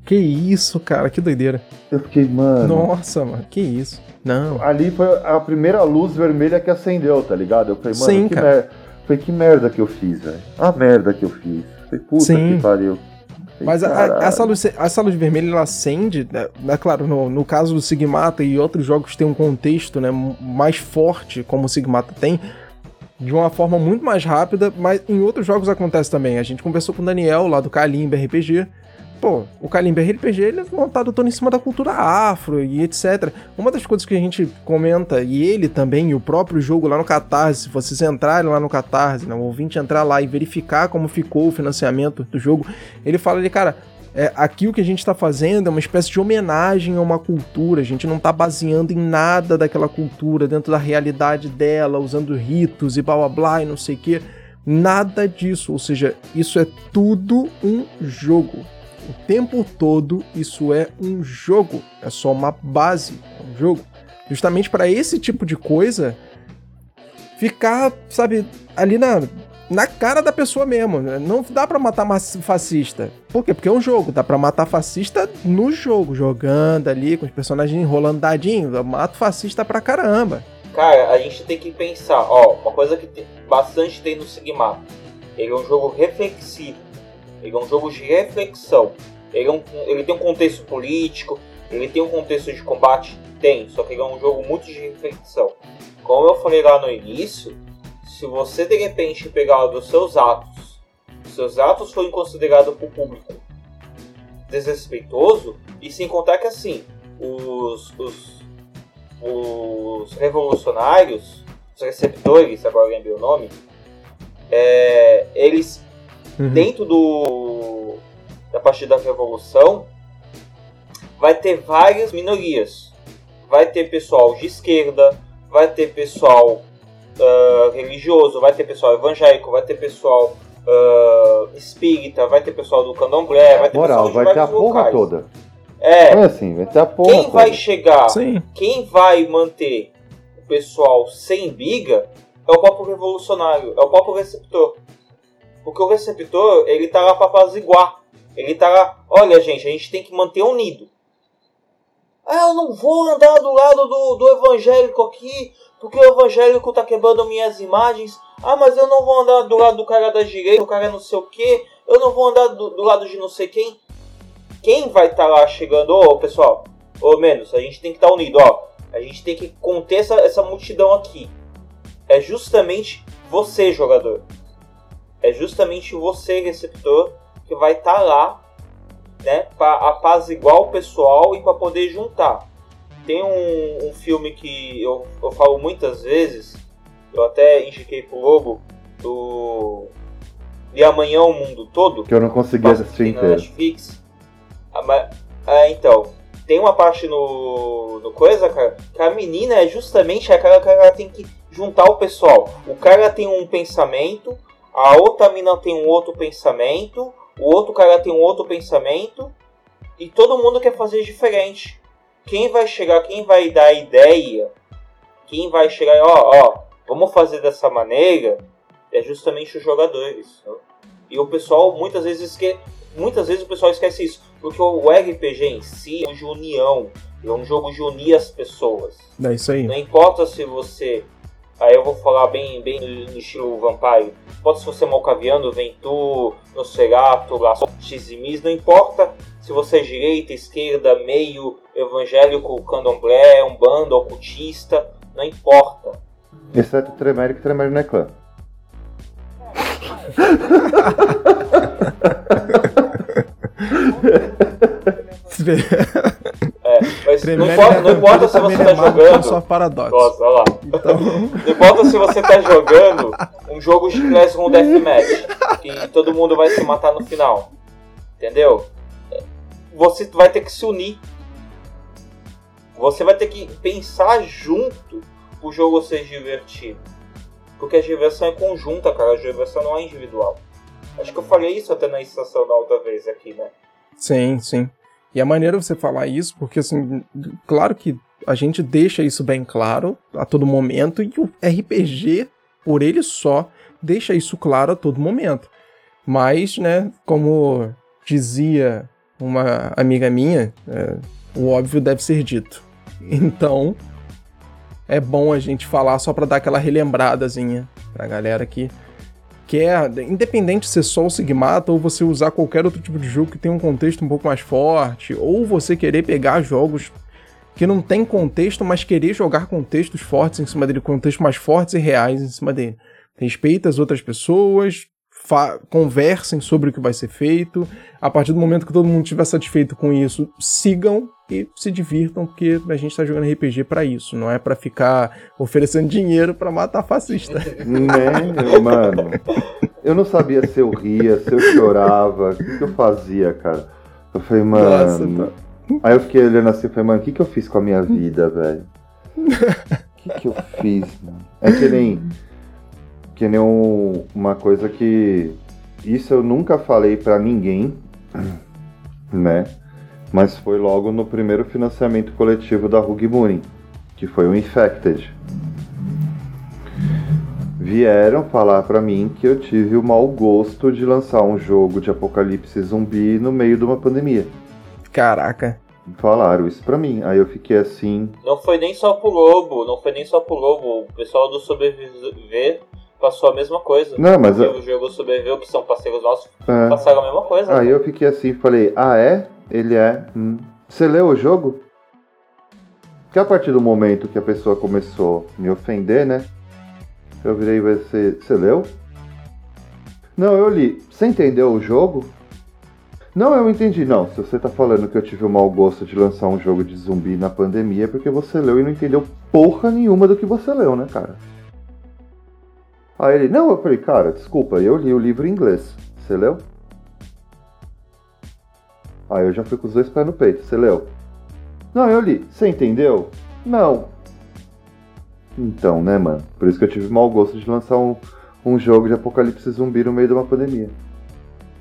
Que isso, cara, que doideira. Eu fiquei, mano. Nossa, mano, que isso. Não. Ali foi a primeira luz vermelha que acendeu, tá ligado? Eu falei, mano, Sim, que, cara. mer... falei, que merda que eu fiz, velho. A merda que eu fiz. Falei, puta Sim. que pariu. Mas a- essa, luz, essa luz vermelha ela acende, né, né, claro, no, no caso do Sigmata e outros jogos tem um contexto né, mais forte, como o Sigmata tem, de uma forma muito mais rápida, mas em outros jogos acontece também. A gente conversou com o Daniel lá do Kalimba RPG. Pô, o Kalimba RPG ele é montado todo em cima da cultura afro e etc. Uma das coisas que a gente comenta, e ele também, e o próprio jogo lá no Catarse, se vocês entrarem lá no Catarse, né, o ouvinte entrar lá e verificar como ficou o financiamento do jogo, ele fala ali, cara, é, aqui o que a gente está fazendo é uma espécie de homenagem a uma cultura. A gente não está baseando em nada daquela cultura, dentro da realidade dela, usando ritos e blá blá blá e não sei o que. Nada disso. Ou seja, isso é tudo um jogo. O tempo todo isso é um jogo. É só uma base. É um jogo. Justamente para esse tipo de coisa ficar, sabe, ali na, na cara da pessoa mesmo. Não dá pra matar fascista. Por quê? Porque é um jogo. Dá pra matar fascista no jogo, jogando ali, com os personagens enrolando dadinho. Eu mato fascista pra caramba. Cara, a gente tem que pensar, ó, uma coisa que tem- bastante tem no Sigma. Ele é um jogo reflexivo. Ele é um jogo de reflexão. Ele, é um- ele tem um contexto político, ele tem um contexto de combate? Tem, só que ele é um jogo muito de reflexão. Como eu falei lá no início, se você de repente pegar dos seus atos, seus atos forem considerados por público desrespeitoso, e sem contar que assim, os, os, os revolucionários, os receptores, agora lembrei o nome, é, eles dentro do da parte da revolução vai ter várias minorias vai ter pessoal de esquerda vai ter pessoal ah, religioso vai ter pessoal evangélico vai ter pessoal ah, espírita vai ter pessoal do candomblé vai ter Moral, pessoal de vai ter a porra locais. toda. é é assim, vai ter a porra quem toda. vai chegar Sim. quem vai manter o pessoal sem biga é o próprio revolucionário, é o próprio receptor. Porque o receptor, ele tá lá para apaziguar. Ele tá lá, olha gente, a gente tem que manter unido. Ah, eu não vou andar do lado do, do evangélico aqui, porque o evangélico tá quebrando minhas imagens. Ah, mas eu não vou andar do lado do cara da direita, o cara não sei o que. Eu não vou andar do, do lado de não sei quem. Quem vai estar lá chegando, ô pessoal, ô menos, a gente tem que estar unido, ó. A gente tem que conter essa, essa multidão aqui. É justamente você, jogador. É justamente você, receptor, que vai estar lá, né, para apaziguar o pessoal e para poder juntar. Tem um, um filme que eu, eu falo muitas vezes, eu até indiquei pro Lobo, do E Amanhã o Mundo Todo, Que eu não consegui assistir inteiro. Netflix. Mas- ah, então, tem uma parte no, no coisa, cara, que a menina é justamente aquela que ela tem que juntar o pessoal. O cara tem um pensamento, a outra mina tem um outro pensamento, o outro cara tem um outro pensamento, e todo mundo quer fazer diferente. Quem vai chegar, quem vai dar a ideia, quem vai chegar, ó, ó, vamos fazer dessa maneira, é justamente os jogadores. E o pessoal muitas vezes esque... muitas vezes o pessoal esquece isso, porque o RPG em si é um jogo de união, é um jogo de unir as pessoas. É isso aí. Não importa se você. Aí eu vou falar bem, bem no estilo Vampire. Não importa se você é Malcaviano, Ventu, Nosferatu, Laço, Xizimis, não importa se você é direita, esquerda, meio, evangélico, candomblé, umbanda, ocultista, não importa. Exceto Tremere, que Tremere não é clã. É, mas não importa, não é importa se você é tá marca jogando. Só paradoxo. Nossa, olha lá. Então, Não importa se você tá jogando um jogo de Classroom Deathmatch, que todo mundo vai se matar no final. Entendeu? Você vai ter que se unir. Você vai ter que pensar junto o jogo ser divertido? Porque a diversão é conjunta, cara, a diversão não é individual. Acho que eu falei isso até na estação da outra vez aqui, né? Sim, sim. E é maneiro você falar isso, porque assim, claro que a gente deixa isso bem claro a todo momento, e o RPG, por ele só, deixa isso claro a todo momento. Mas, né, como dizia uma amiga minha, é, o óbvio deve ser dito. Então, é bom a gente falar só para dar aquela relembradazinha pra galera que quer, independente se é só o Sigmata ou você usar qualquer outro tipo de jogo que tenha um contexto um pouco mais forte, ou você querer pegar jogos que não tem contexto, mas querer jogar contextos fortes em cima dele, contextos mais fortes e reais em cima dele. Respeita as outras pessoas, conversem sobre o que vai ser feito. A partir do momento que todo mundo estiver satisfeito com isso, sigam e se divirtam, porque a gente tá jogando RPG para isso, não é para ficar oferecendo dinheiro para matar fascista. Né, mano? Eu não sabia se eu ria, se eu chorava, o que, que eu fazia, cara. Eu falei, mano. Nossa, tá... Aí eu fiquei olhando assim e falei, mano, o que, que eu fiz com a minha vida, velho? O que, que eu fiz, mano? É que nem que nem um, uma coisa que isso eu nunca falei para ninguém, né? Mas foi logo no primeiro financiamento coletivo da Rugmunin, que foi o Infected. Vieram falar para mim que eu tive o mau gosto de lançar um jogo de apocalipse zumbi no meio de uma pandemia. Caraca. Falaram isso pra mim. Aí eu fiquei assim. Não foi nem só pro Lobo, não foi nem só pro Lobo. O pessoal do Sobreviver passou a mesma coisa. Não, mas. Eu... O jogo sobreviveu, que são parceiros nossos, é. passaram a mesma coisa. Aí né? eu fiquei assim falei, ah é? Ele é. Hum. Você leu o jogo? Que a partir do momento que a pessoa começou a me ofender, né? Eu virei e você. Você leu? Não, eu li. Você entendeu o jogo? Não, eu entendi. Não, se você tá falando que eu tive o mau gosto de lançar um jogo de zumbi na pandemia, é porque você leu e não entendeu porra nenhuma do que você leu, né, cara? Aí ele, não, eu falei, cara, desculpa, eu li o livro em inglês. Você leu? Aí eu já fui com os dois pés no peito. Você leu? Não, eu li. Você entendeu? Não. Então, né, mano? Por isso que eu tive mau gosto de lançar um, um jogo de apocalipse zumbi no meio de uma pandemia.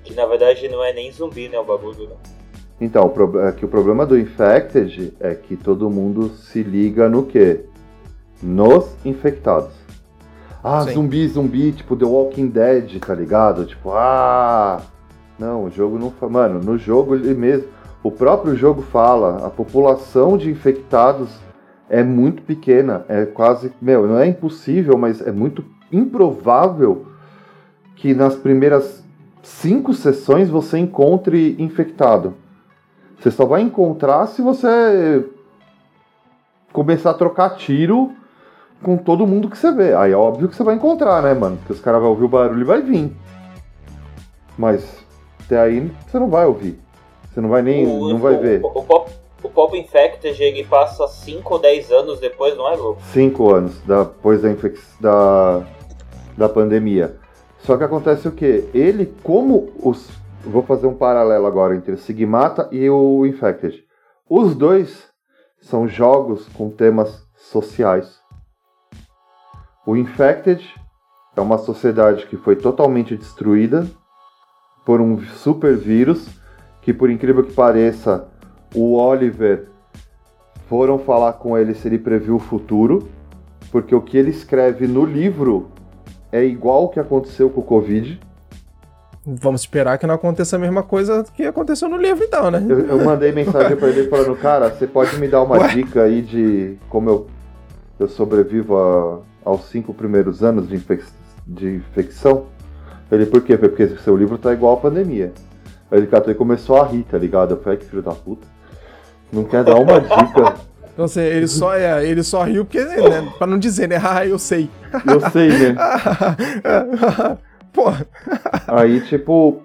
Que na verdade não é nem zumbi, né? O bagulho, né? Então, é que o problema do Infected é que todo mundo se liga no quê? Nos infectados. Ah, Sim. zumbi, zumbi, tipo The Walking Dead, tá ligado? Tipo, ah. Não, o jogo não. Mano, no jogo ele mesmo. O próprio jogo fala, a população de infectados é muito pequena. É quase. Meu, não é impossível, mas é muito improvável que nas primeiras cinco sessões você encontre infectado. Você só vai encontrar se você começar a trocar tiro com todo mundo que você vê. Aí é óbvio que você vai encontrar, né, mano? Porque os caras vão ouvir o barulho e vai vir. Mas até aí você não vai ouvir. Você não vai nem. O, não vai o, ver. O, o, Pop, o Pop Infected ele passa 5 ou 10 anos depois, não é, Lu? 5 anos depois da, da, da pandemia. Só que acontece o que? Ele, como os. Vou fazer um paralelo agora entre o Sigmata e o Infected. Os dois são jogos com temas sociais. O Infected é uma sociedade que foi totalmente destruída por um super vírus que, por incrível que pareça, o Oliver foram falar com ele se ele previu o futuro, porque o que ele escreve no livro é igual o que aconteceu com o Covid. Vamos esperar que não aconteça a mesma coisa que aconteceu no livro, então, né? Eu, eu mandei mensagem para ele falando, cara, você pode me dar uma Ué? dica aí de como eu, eu sobrevivo a, aos cinco primeiros anos de, infec de infecção. Ele, por quê? Porque seu livro tá igual à pandemia. Aí ele catou e começou a rir, tá ligado? Eu falei, que filho da puta. Não quer dar uma dica. Então, assim, ele só, é, ele só riu porque, né, pra não dizer, né? Ah, eu sei. Eu sei, né? Pô. Aí, tipo.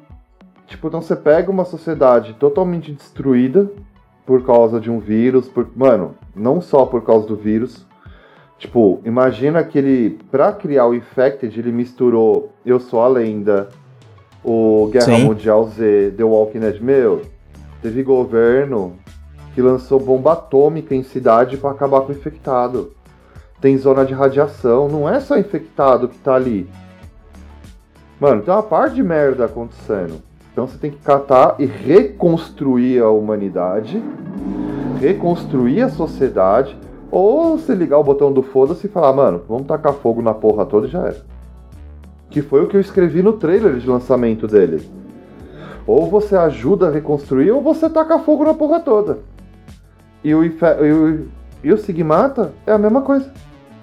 Tipo, então você pega uma sociedade totalmente destruída por causa de um vírus, por, mano, não só por causa do vírus, Tipo, imagina que ele, pra criar o Infected, ele misturou Eu Sou a Lenda, o Guerra Sim. Mundial Z, The Walking Dead. Meu, teve governo que lançou bomba atômica em cidade para acabar com o infectado. tem zona de radiação, não é só infectado que tá ali. Mano, tem uma parte de merda acontecendo. Então você tem que catar e reconstruir a humanidade, reconstruir a sociedade, ou você ligar o botão do foda-se e falar, mano, vamos tacar fogo na porra toda e já era. Que foi o que eu escrevi no trailer de lançamento dele. Ou você ajuda a reconstruir, ou você taca fogo na porra toda. E o, e o, e o Sigmata é a mesma coisa.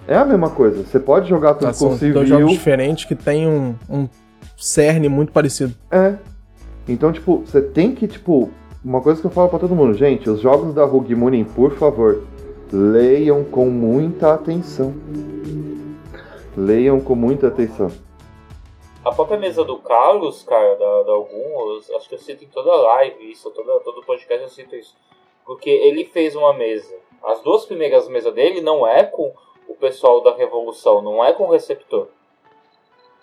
É a mesma coisa. Você pode jogar tudo ah, com civil. Dois jogos diferentes que tem um, um cerne muito parecido. É. Então, tipo, você tem que, tipo, uma coisa que eu falo para todo mundo, gente, os jogos da Rogue Mooning, por favor, leiam com muita atenção. Leiam com muita atenção. A própria mesa do Carlos, cara, da, da alguns, acho que eu cito em toda live isso, toda, todo podcast eu cito isso. Porque ele fez uma mesa. As duas primeiras mesas dele não é com o pessoal da Revolução, não é com o receptor.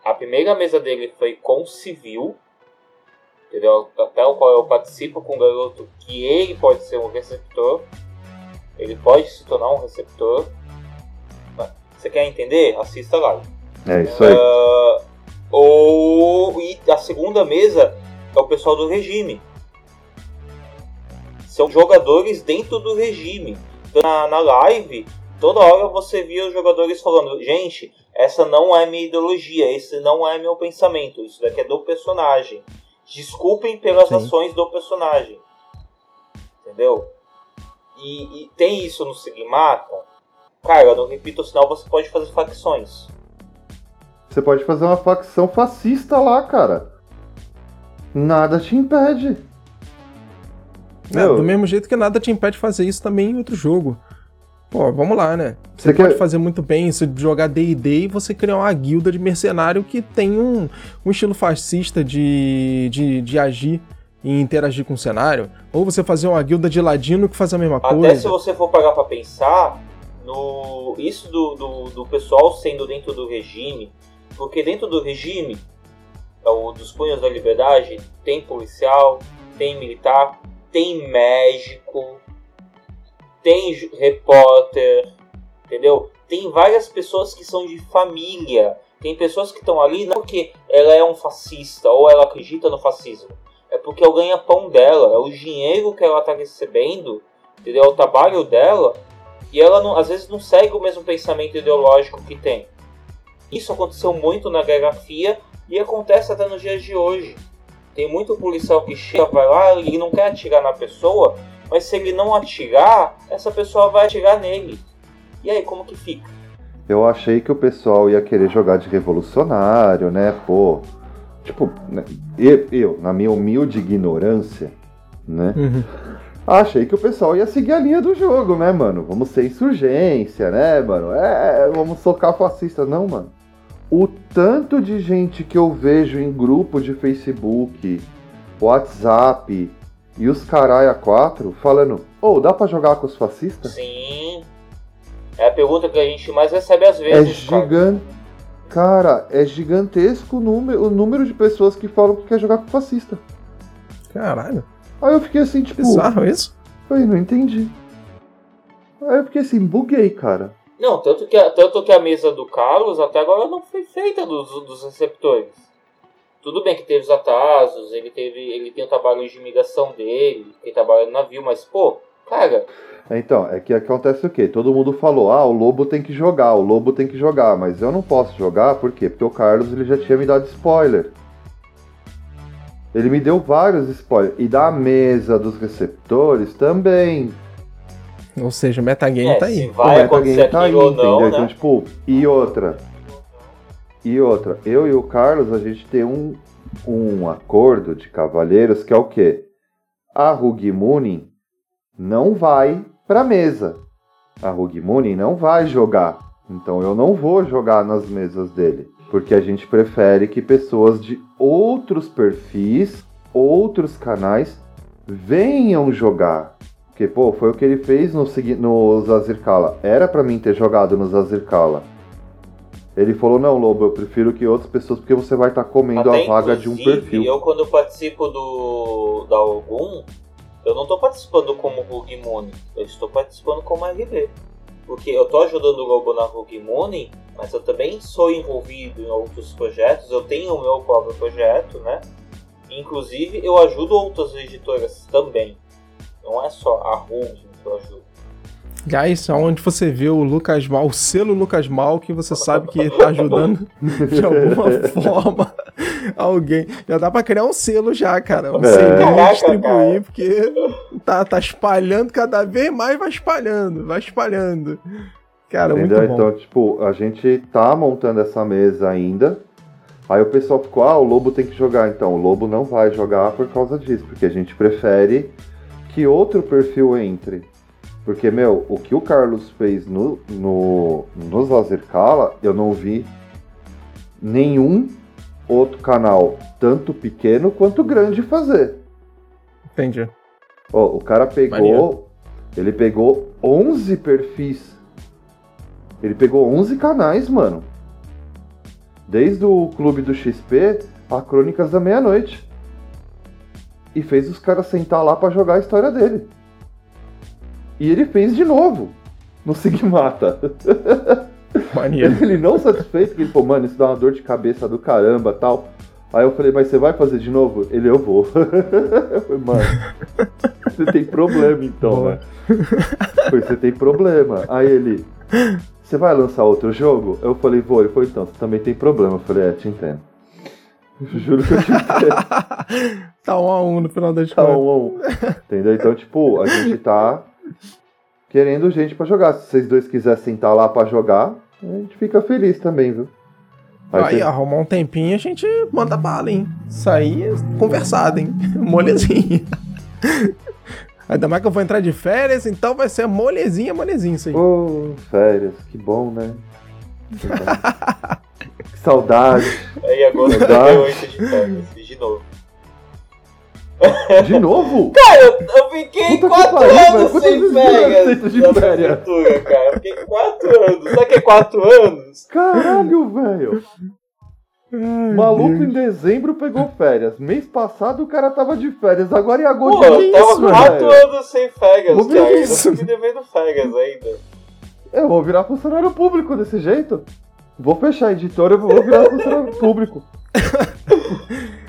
A primeira mesa dele foi com civil, entendeu? Até o qual eu participo com o garoto que ele pode ser um receptor, ele pode se tornar um receptor. Você quer entender? Assista lá. É isso aí. Uh, ou e a segunda mesa é o pessoal do regime. São jogadores dentro do regime. Na, na live, toda hora você via os jogadores falando: gente, essa não é minha ideologia, esse não é meu pensamento, isso daqui é do personagem. Desculpem pelas Sim. ações do personagem. Entendeu? E, e, tem isso no Sigmata. Cara, no Repito Sinal você pode fazer facções. Você pode fazer uma facção fascista lá, cara. Nada te impede. É, do mesmo jeito que nada te impede de fazer isso também em outro jogo. Pô, vamos lá, né? Você, você pode quer... fazer muito bem isso de jogar D&D e você criar uma guilda de mercenário que tem um, um estilo fascista de, de, de agir e interagir com o cenário. Ou você fazer uma guilda de ladino que faz a mesma Até coisa. Até se você for pagar pra pensar, no isso do, do, do pessoal sendo dentro do regime, porque dentro do regime, o dos punhos da liberdade, tem policial, tem militar, tem médico, tem repórter, entendeu? Tem várias pessoas que são de família. Tem pessoas que estão ali não porque ela é um fascista ou ela acredita no fascismo. É porque é o ganha-pão dela, é o dinheiro que ela está recebendo, entendeu? É o trabalho dela. E ela não, às vezes não segue o mesmo pensamento ideológico que tem. Isso aconteceu muito na Guerra Fria e acontece até nos dias de hoje. Tem muito policial que chega, vai lá e não quer atirar na pessoa mas se ele não atirar, essa pessoa vai atirar nele. E aí, como que fica? Eu achei que o pessoal ia querer jogar de revolucionário, né? Pô, tipo, né? eu, na minha humilde ignorância, né? Uhum. Achei que o pessoal ia seguir a linha do jogo, né, mano? Vamos ser insurgência, né, mano? É, vamos socar fascista. Não, mano. O tanto de gente que eu vejo em grupo de Facebook, WhatsApp, e os Caralho 4 falando: Ô, oh, dá pra jogar com os fascistas? Sim. É a pergunta que a gente mais recebe às vezes. É gigante. Cara, é gigantesco o número, o número de pessoas que falam que quer jogar com fascista. Caralho. Aí eu fiquei assim, tipo. Bizarro isso? Aí não entendi. Aí eu fiquei assim, buguei, cara. Não, tanto que, a, tanto que a mesa do Carlos até agora não foi feita dos, dos receptores. Tudo bem que teve os atrasos, ele teve, ele tem o trabalho de migração dele, ele trabalha no navio, mas pô, cara. Então, é que acontece o quê? Todo mundo falou, ah, o Lobo tem que jogar, o Lobo tem que jogar, mas eu não posso jogar, por quê? Porque o Carlos ele já tinha me dado spoiler. Ele me deu vários spoilers. E da mesa dos receptores também. Ou seja, o metagame é, tá aí. o metagame tá aí, não, entendeu? Né? Então, tipo, e outra. E outra, eu e o Carlos, a gente tem um, um acordo de cavalheiros que é o quê? A Rugimuni não vai pra mesa. A Rugimuni não vai jogar. Então eu não vou jogar nas mesas dele. Porque a gente prefere que pessoas de outros perfis, outros canais, venham jogar. Porque, pô, foi o que ele fez no, no Zazirkala. Era para mim ter jogado no Zazirkala. Ele falou, não, Lobo, eu prefiro que outras pessoas, porque você vai estar tá comendo Até a vaga de um perfil. Eu, quando participo do da Algum, eu não estou participando como Rugimone, eu estou participando como RB. porque eu tô ajudando o Lobo na Rogue Money, mas eu também sou envolvido em outros projetos, eu tenho o meu próprio projeto, né? Inclusive, eu ajudo outras editoras também. Não é só a Rogue que eu ajudo. Guys, onde você vê o Lucas Mal, o selo Lucas Mal, que você sabe que tá ajudando de alguma forma alguém. Já dá pra criar um selo já, cara. Um É. selo distribuir, porque tá, tá espalhando cada vez mais, vai espalhando, vai espalhando. Cara, Entendeu? muito bom. Então, tipo, a gente tá montando essa mesa ainda. Aí o pessoal ficou, ah, o Lobo tem que jogar. Então, o Lobo não vai jogar por causa disso, porque a gente prefere que outro perfil entre. Porque, meu, o que o Carlos fez no, no, no Lazercala, eu não vi nenhum outro canal, tanto pequeno quanto grande, fazer. Entendi. Ó, o cara pegou. Ele pegou 11 perfis. Ele pegou 11 canais, mano. Desde o Clube do XP a Crônicas da Meia-Noite. E fez os caras sentar lá pra jogar a história dele. E ele fez de novo. No Sigmata. Maneiro. Ele não satisfeito, porque ele falou, mano, isso dá uma dor de cabeça do caramba tal. Aí eu falei, mas você vai fazer de novo? Ele, eu vou. eu falei, mano, você tem problema então, né? Falei, você tem problema. Aí ele, você vai lançar outro jogo? Eu falei, vou. Ele falou, então, você também tem problema. Eu falei, é, te entendo. Juro que eu te entendo. tá um a um no final das Tá contas. um a um. Entendeu? Então, tipo, a gente tá querendo gente pra jogar. Se vocês dois quiserem sentar lá pra jogar, a gente fica feliz também, viu? Aí Aí, tem- arrumar um tempinho, a gente manda bala, hein? Aí é conversado, hein? Molezinha. Ainda mais que eu vou entrar de férias, então vai ser molezinha, molezinha isso aí. Ô, férias, que bom, né? Que saudade. Aí agosto Verdade. deu 8 de férias, de novo. De novo? Cara, eu, eu fiquei Puta que 4 pariu, velho. anos Quantas sem vezes férias você de prefeitura, cara. Eu fiquei 4 anos. Sabe que é 4 anos? Caralho, velho. Ai, maluco Deus. em dezembro pegou férias. Mês passado o cara tava de férias. Agora em agosto. Pô, que eu tava isso, 4 velho? anos sem Vou ver cara. Eu isso. tô me devendo férias ainda. Eu vou virar funcionário público desse jeito. Vou fechar a editora e vou virar funcionário público.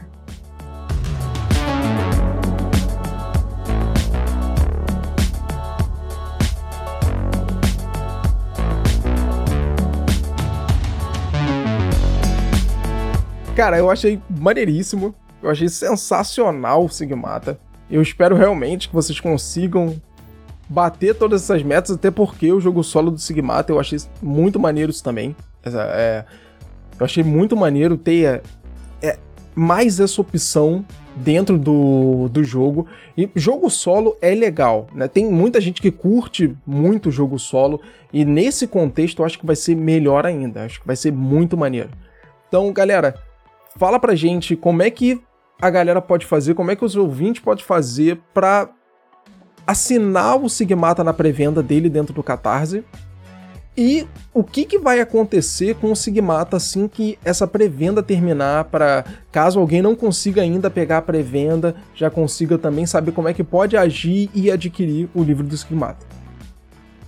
Cara, eu achei maneiríssimo. Eu achei sensacional o Sigmata. Eu espero realmente que vocês consigam bater todas essas metas, até porque o jogo solo do Sigmata eu achei muito maneiro isso também. É, eu achei muito maneiro ter é, é, mais essa opção dentro do, do jogo. E jogo solo é legal, né? Tem muita gente que curte muito jogo solo, e nesse contexto eu acho que vai ser melhor ainda. Acho que vai ser muito maneiro. Então, galera, fala pra gente como é que a galera pode fazer, como é que os ouvintes podem fazer pra assinar o Sigmata na pré-venda dele dentro do Catarse. E o que, que vai acontecer com o Sigmata assim que essa pré-venda terminar, para caso alguém não consiga ainda pegar a pré-venda, já consiga também saber como é que pode agir e adquirir o livro do Sigmata.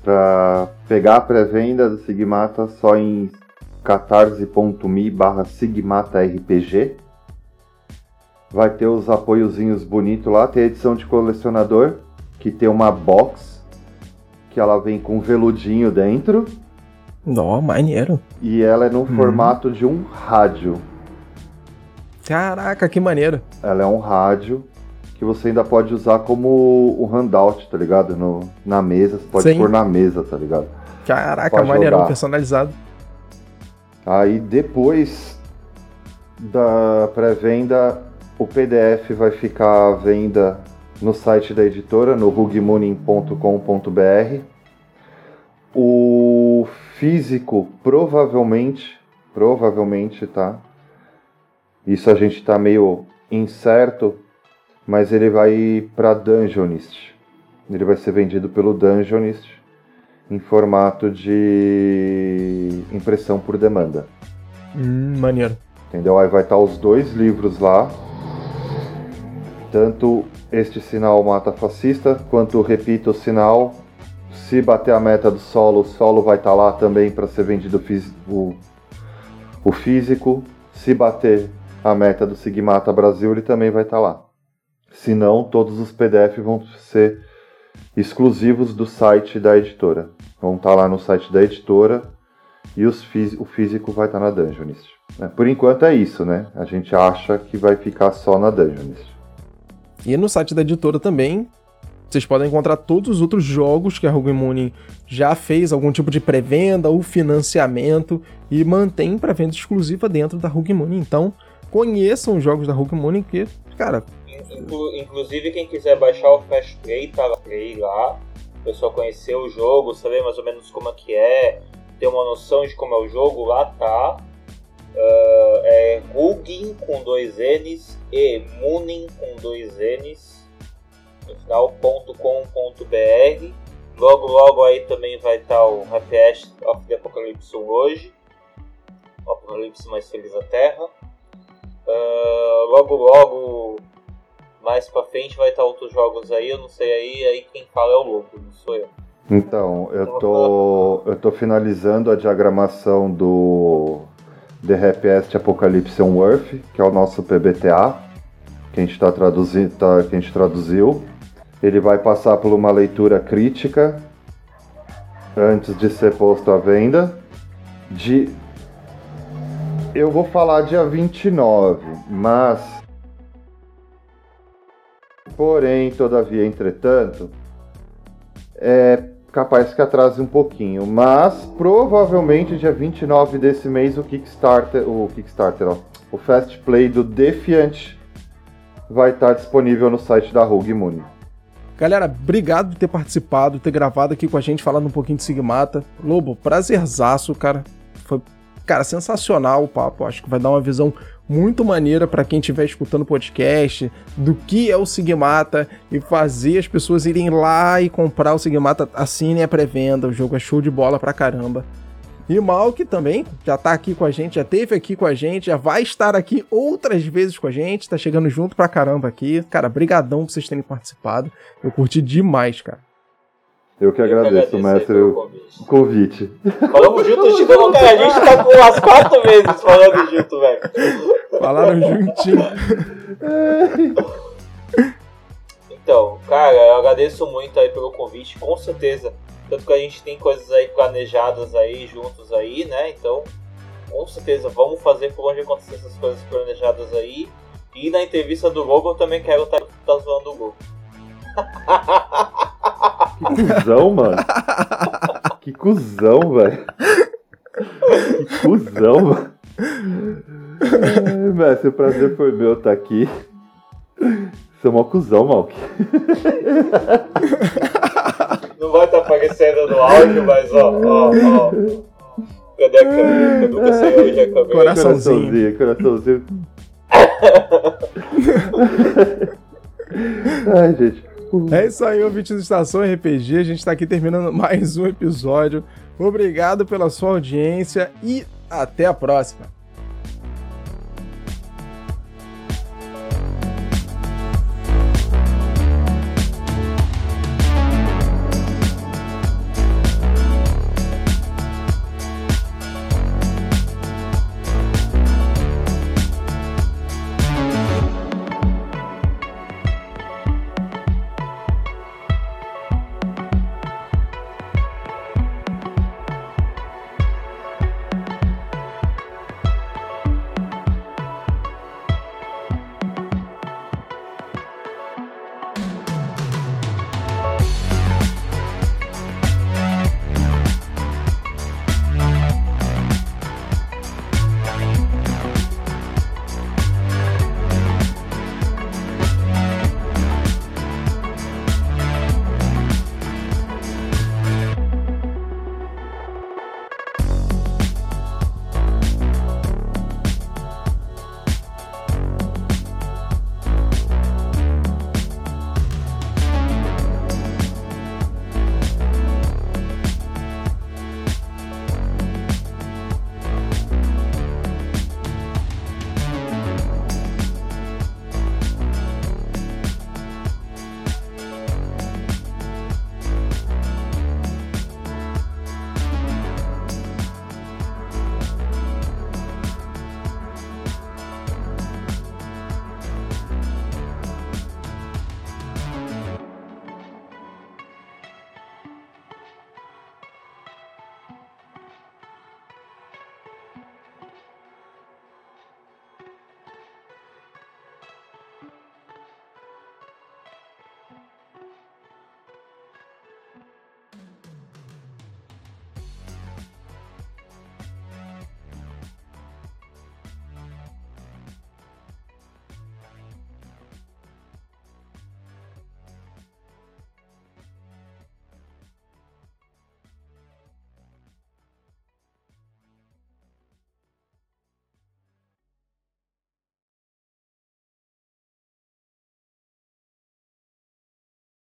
Pra pegar a pré-venda do Sigmata só em catarse.me barra sigmatarpg. Vai ter os apoiozinhos bonitos lá. Tem a edição de colecionador, que tem uma box, que ela vem com veludinho dentro. Nó, maneiro. E ela é no formato de um rádio. Caraca, que maneiro. Ela é um rádio que você ainda pode usar como um handout, tá ligado? No, na mesa, você pode Sim. pôr na mesa, tá ligado? Caraca, Pode maneirão, jogar. personalizado. Aí depois da pré-venda, o PDF vai ficar à venda no site da editora, no rugmunin.com.br. O físico provavelmente, provavelmente, tá? Isso a gente tá meio incerto, mas ele vai para Dungeonist. Ele vai ser vendido pelo Dungeonist em formato de impressão por demanda. Hum, maneiro. Entendeu? Aí vai estar os dois livros lá. Tanto este sinal mata fascista, quanto repita o sinal Se bater a meta do solo, o solo vai estar lá também para ser vendido o, o físico. Se bater a meta do Sigmata Brasil, ele também vai estar lá. Se não, todos os PDF vão ser exclusivos do site da editora. Vão estar lá no site da editora e o físico vai estar na Dungeonist. É, por enquanto é isso, né? A gente acha que vai ficar só na Dungeonist. E no site da editora também, vocês podem encontrar todos os outros jogos que a Rogue Moon já fez algum tipo de pré-venda ou financiamento e mantém pré-venda exclusiva dentro da Rogue Moon. Então, conheçam os jogos da Rogue Moon que, cara... Inclu inclusive, quem quiser baixar o Fast Play, tá lá, play lá. O pessoal conhecer o jogo, saber mais ou menos como é que é, ter uma noção de como é o jogo, lá tá. Uh, é Gugin com dois N's e Munin com dois N's no final.com.br. Logo, logo aí também vai estar o Happy Ash of the Apocalypse hoje. O Apocalipse mais feliz da Terra. Uh, logo, logo, mais pra frente vai estar outros jogos aí. Eu não sei aí, aí quem fala é o Lobo, não sou eu. Então, eu tô, eu tô finalizando a diagramação do The Happiest Apocalypse on Earth, que é o nosso PBTA, que a gente, tá traduzindo, tá, que a gente traduziu. Ele vai passar por uma leitura crítica antes de ser posto à venda. De... Eu vou falar dia 29, mas. Porém, todavia, entretanto, é capaz que atrase um pouquinho, mas provavelmente dia 29 desse mês o Kickstarter, o Kickstarter, ó, o Fast Play do Defiant vai estar disponível no site da Rogue Moon. Galera, obrigado por ter participado, ter gravado aqui com a gente, falando um pouquinho de Sigmata. Lobo, prazerzaço, cara. Foi, cara, sensacional o papo. Acho que vai dar uma visão muito maneira para quem estiver escutando o podcast do que é o Sigmata e fazer as pessoas irem lá e comprar o Sigmata, assinem a pré-venda, o jogo é show de bola pra caramba. E o Malk também já tá aqui com a gente, já teve aqui com a gente, já vai estar aqui outras vezes com a gente, tá chegando junto pra caramba aqui. Cara, brigadão por vocês terem participado. Eu curti demais, cara. Eu que agradeço, mestre, o convite. convite. Falamos junto, Chico, cara, a gente tá com umas quatro vezes falando junto, velho. Falaram juntinho. então, cara, eu agradeço muito aí pelo convite, com certeza. Tanto que a gente tem coisas aí planejadas aí, juntos aí, né? Então, com certeza, vamos fazer por onde acontecer essas coisas planejadas aí. E na entrevista do Google eu também quero estar tá, tá zoando o Google. Que cuzão, mano. Que cuzão, velho. Que cuzão, mano. mestre, o prazer foi meu estar tá aqui. Você é uma cuzão, Malk. Não vai estar tá aparecendo no áudio, mas ó, ó, ó. Cadê a câmera? Eu nunca sei é a câmera. Coraçãozinho. Coraçãozinho, coraçãozinho. Ai, gente. É isso aí, ouvintes do Estação RPG. A gente está aqui terminando mais um episódio. Obrigado pela sua audiência e até a próxima.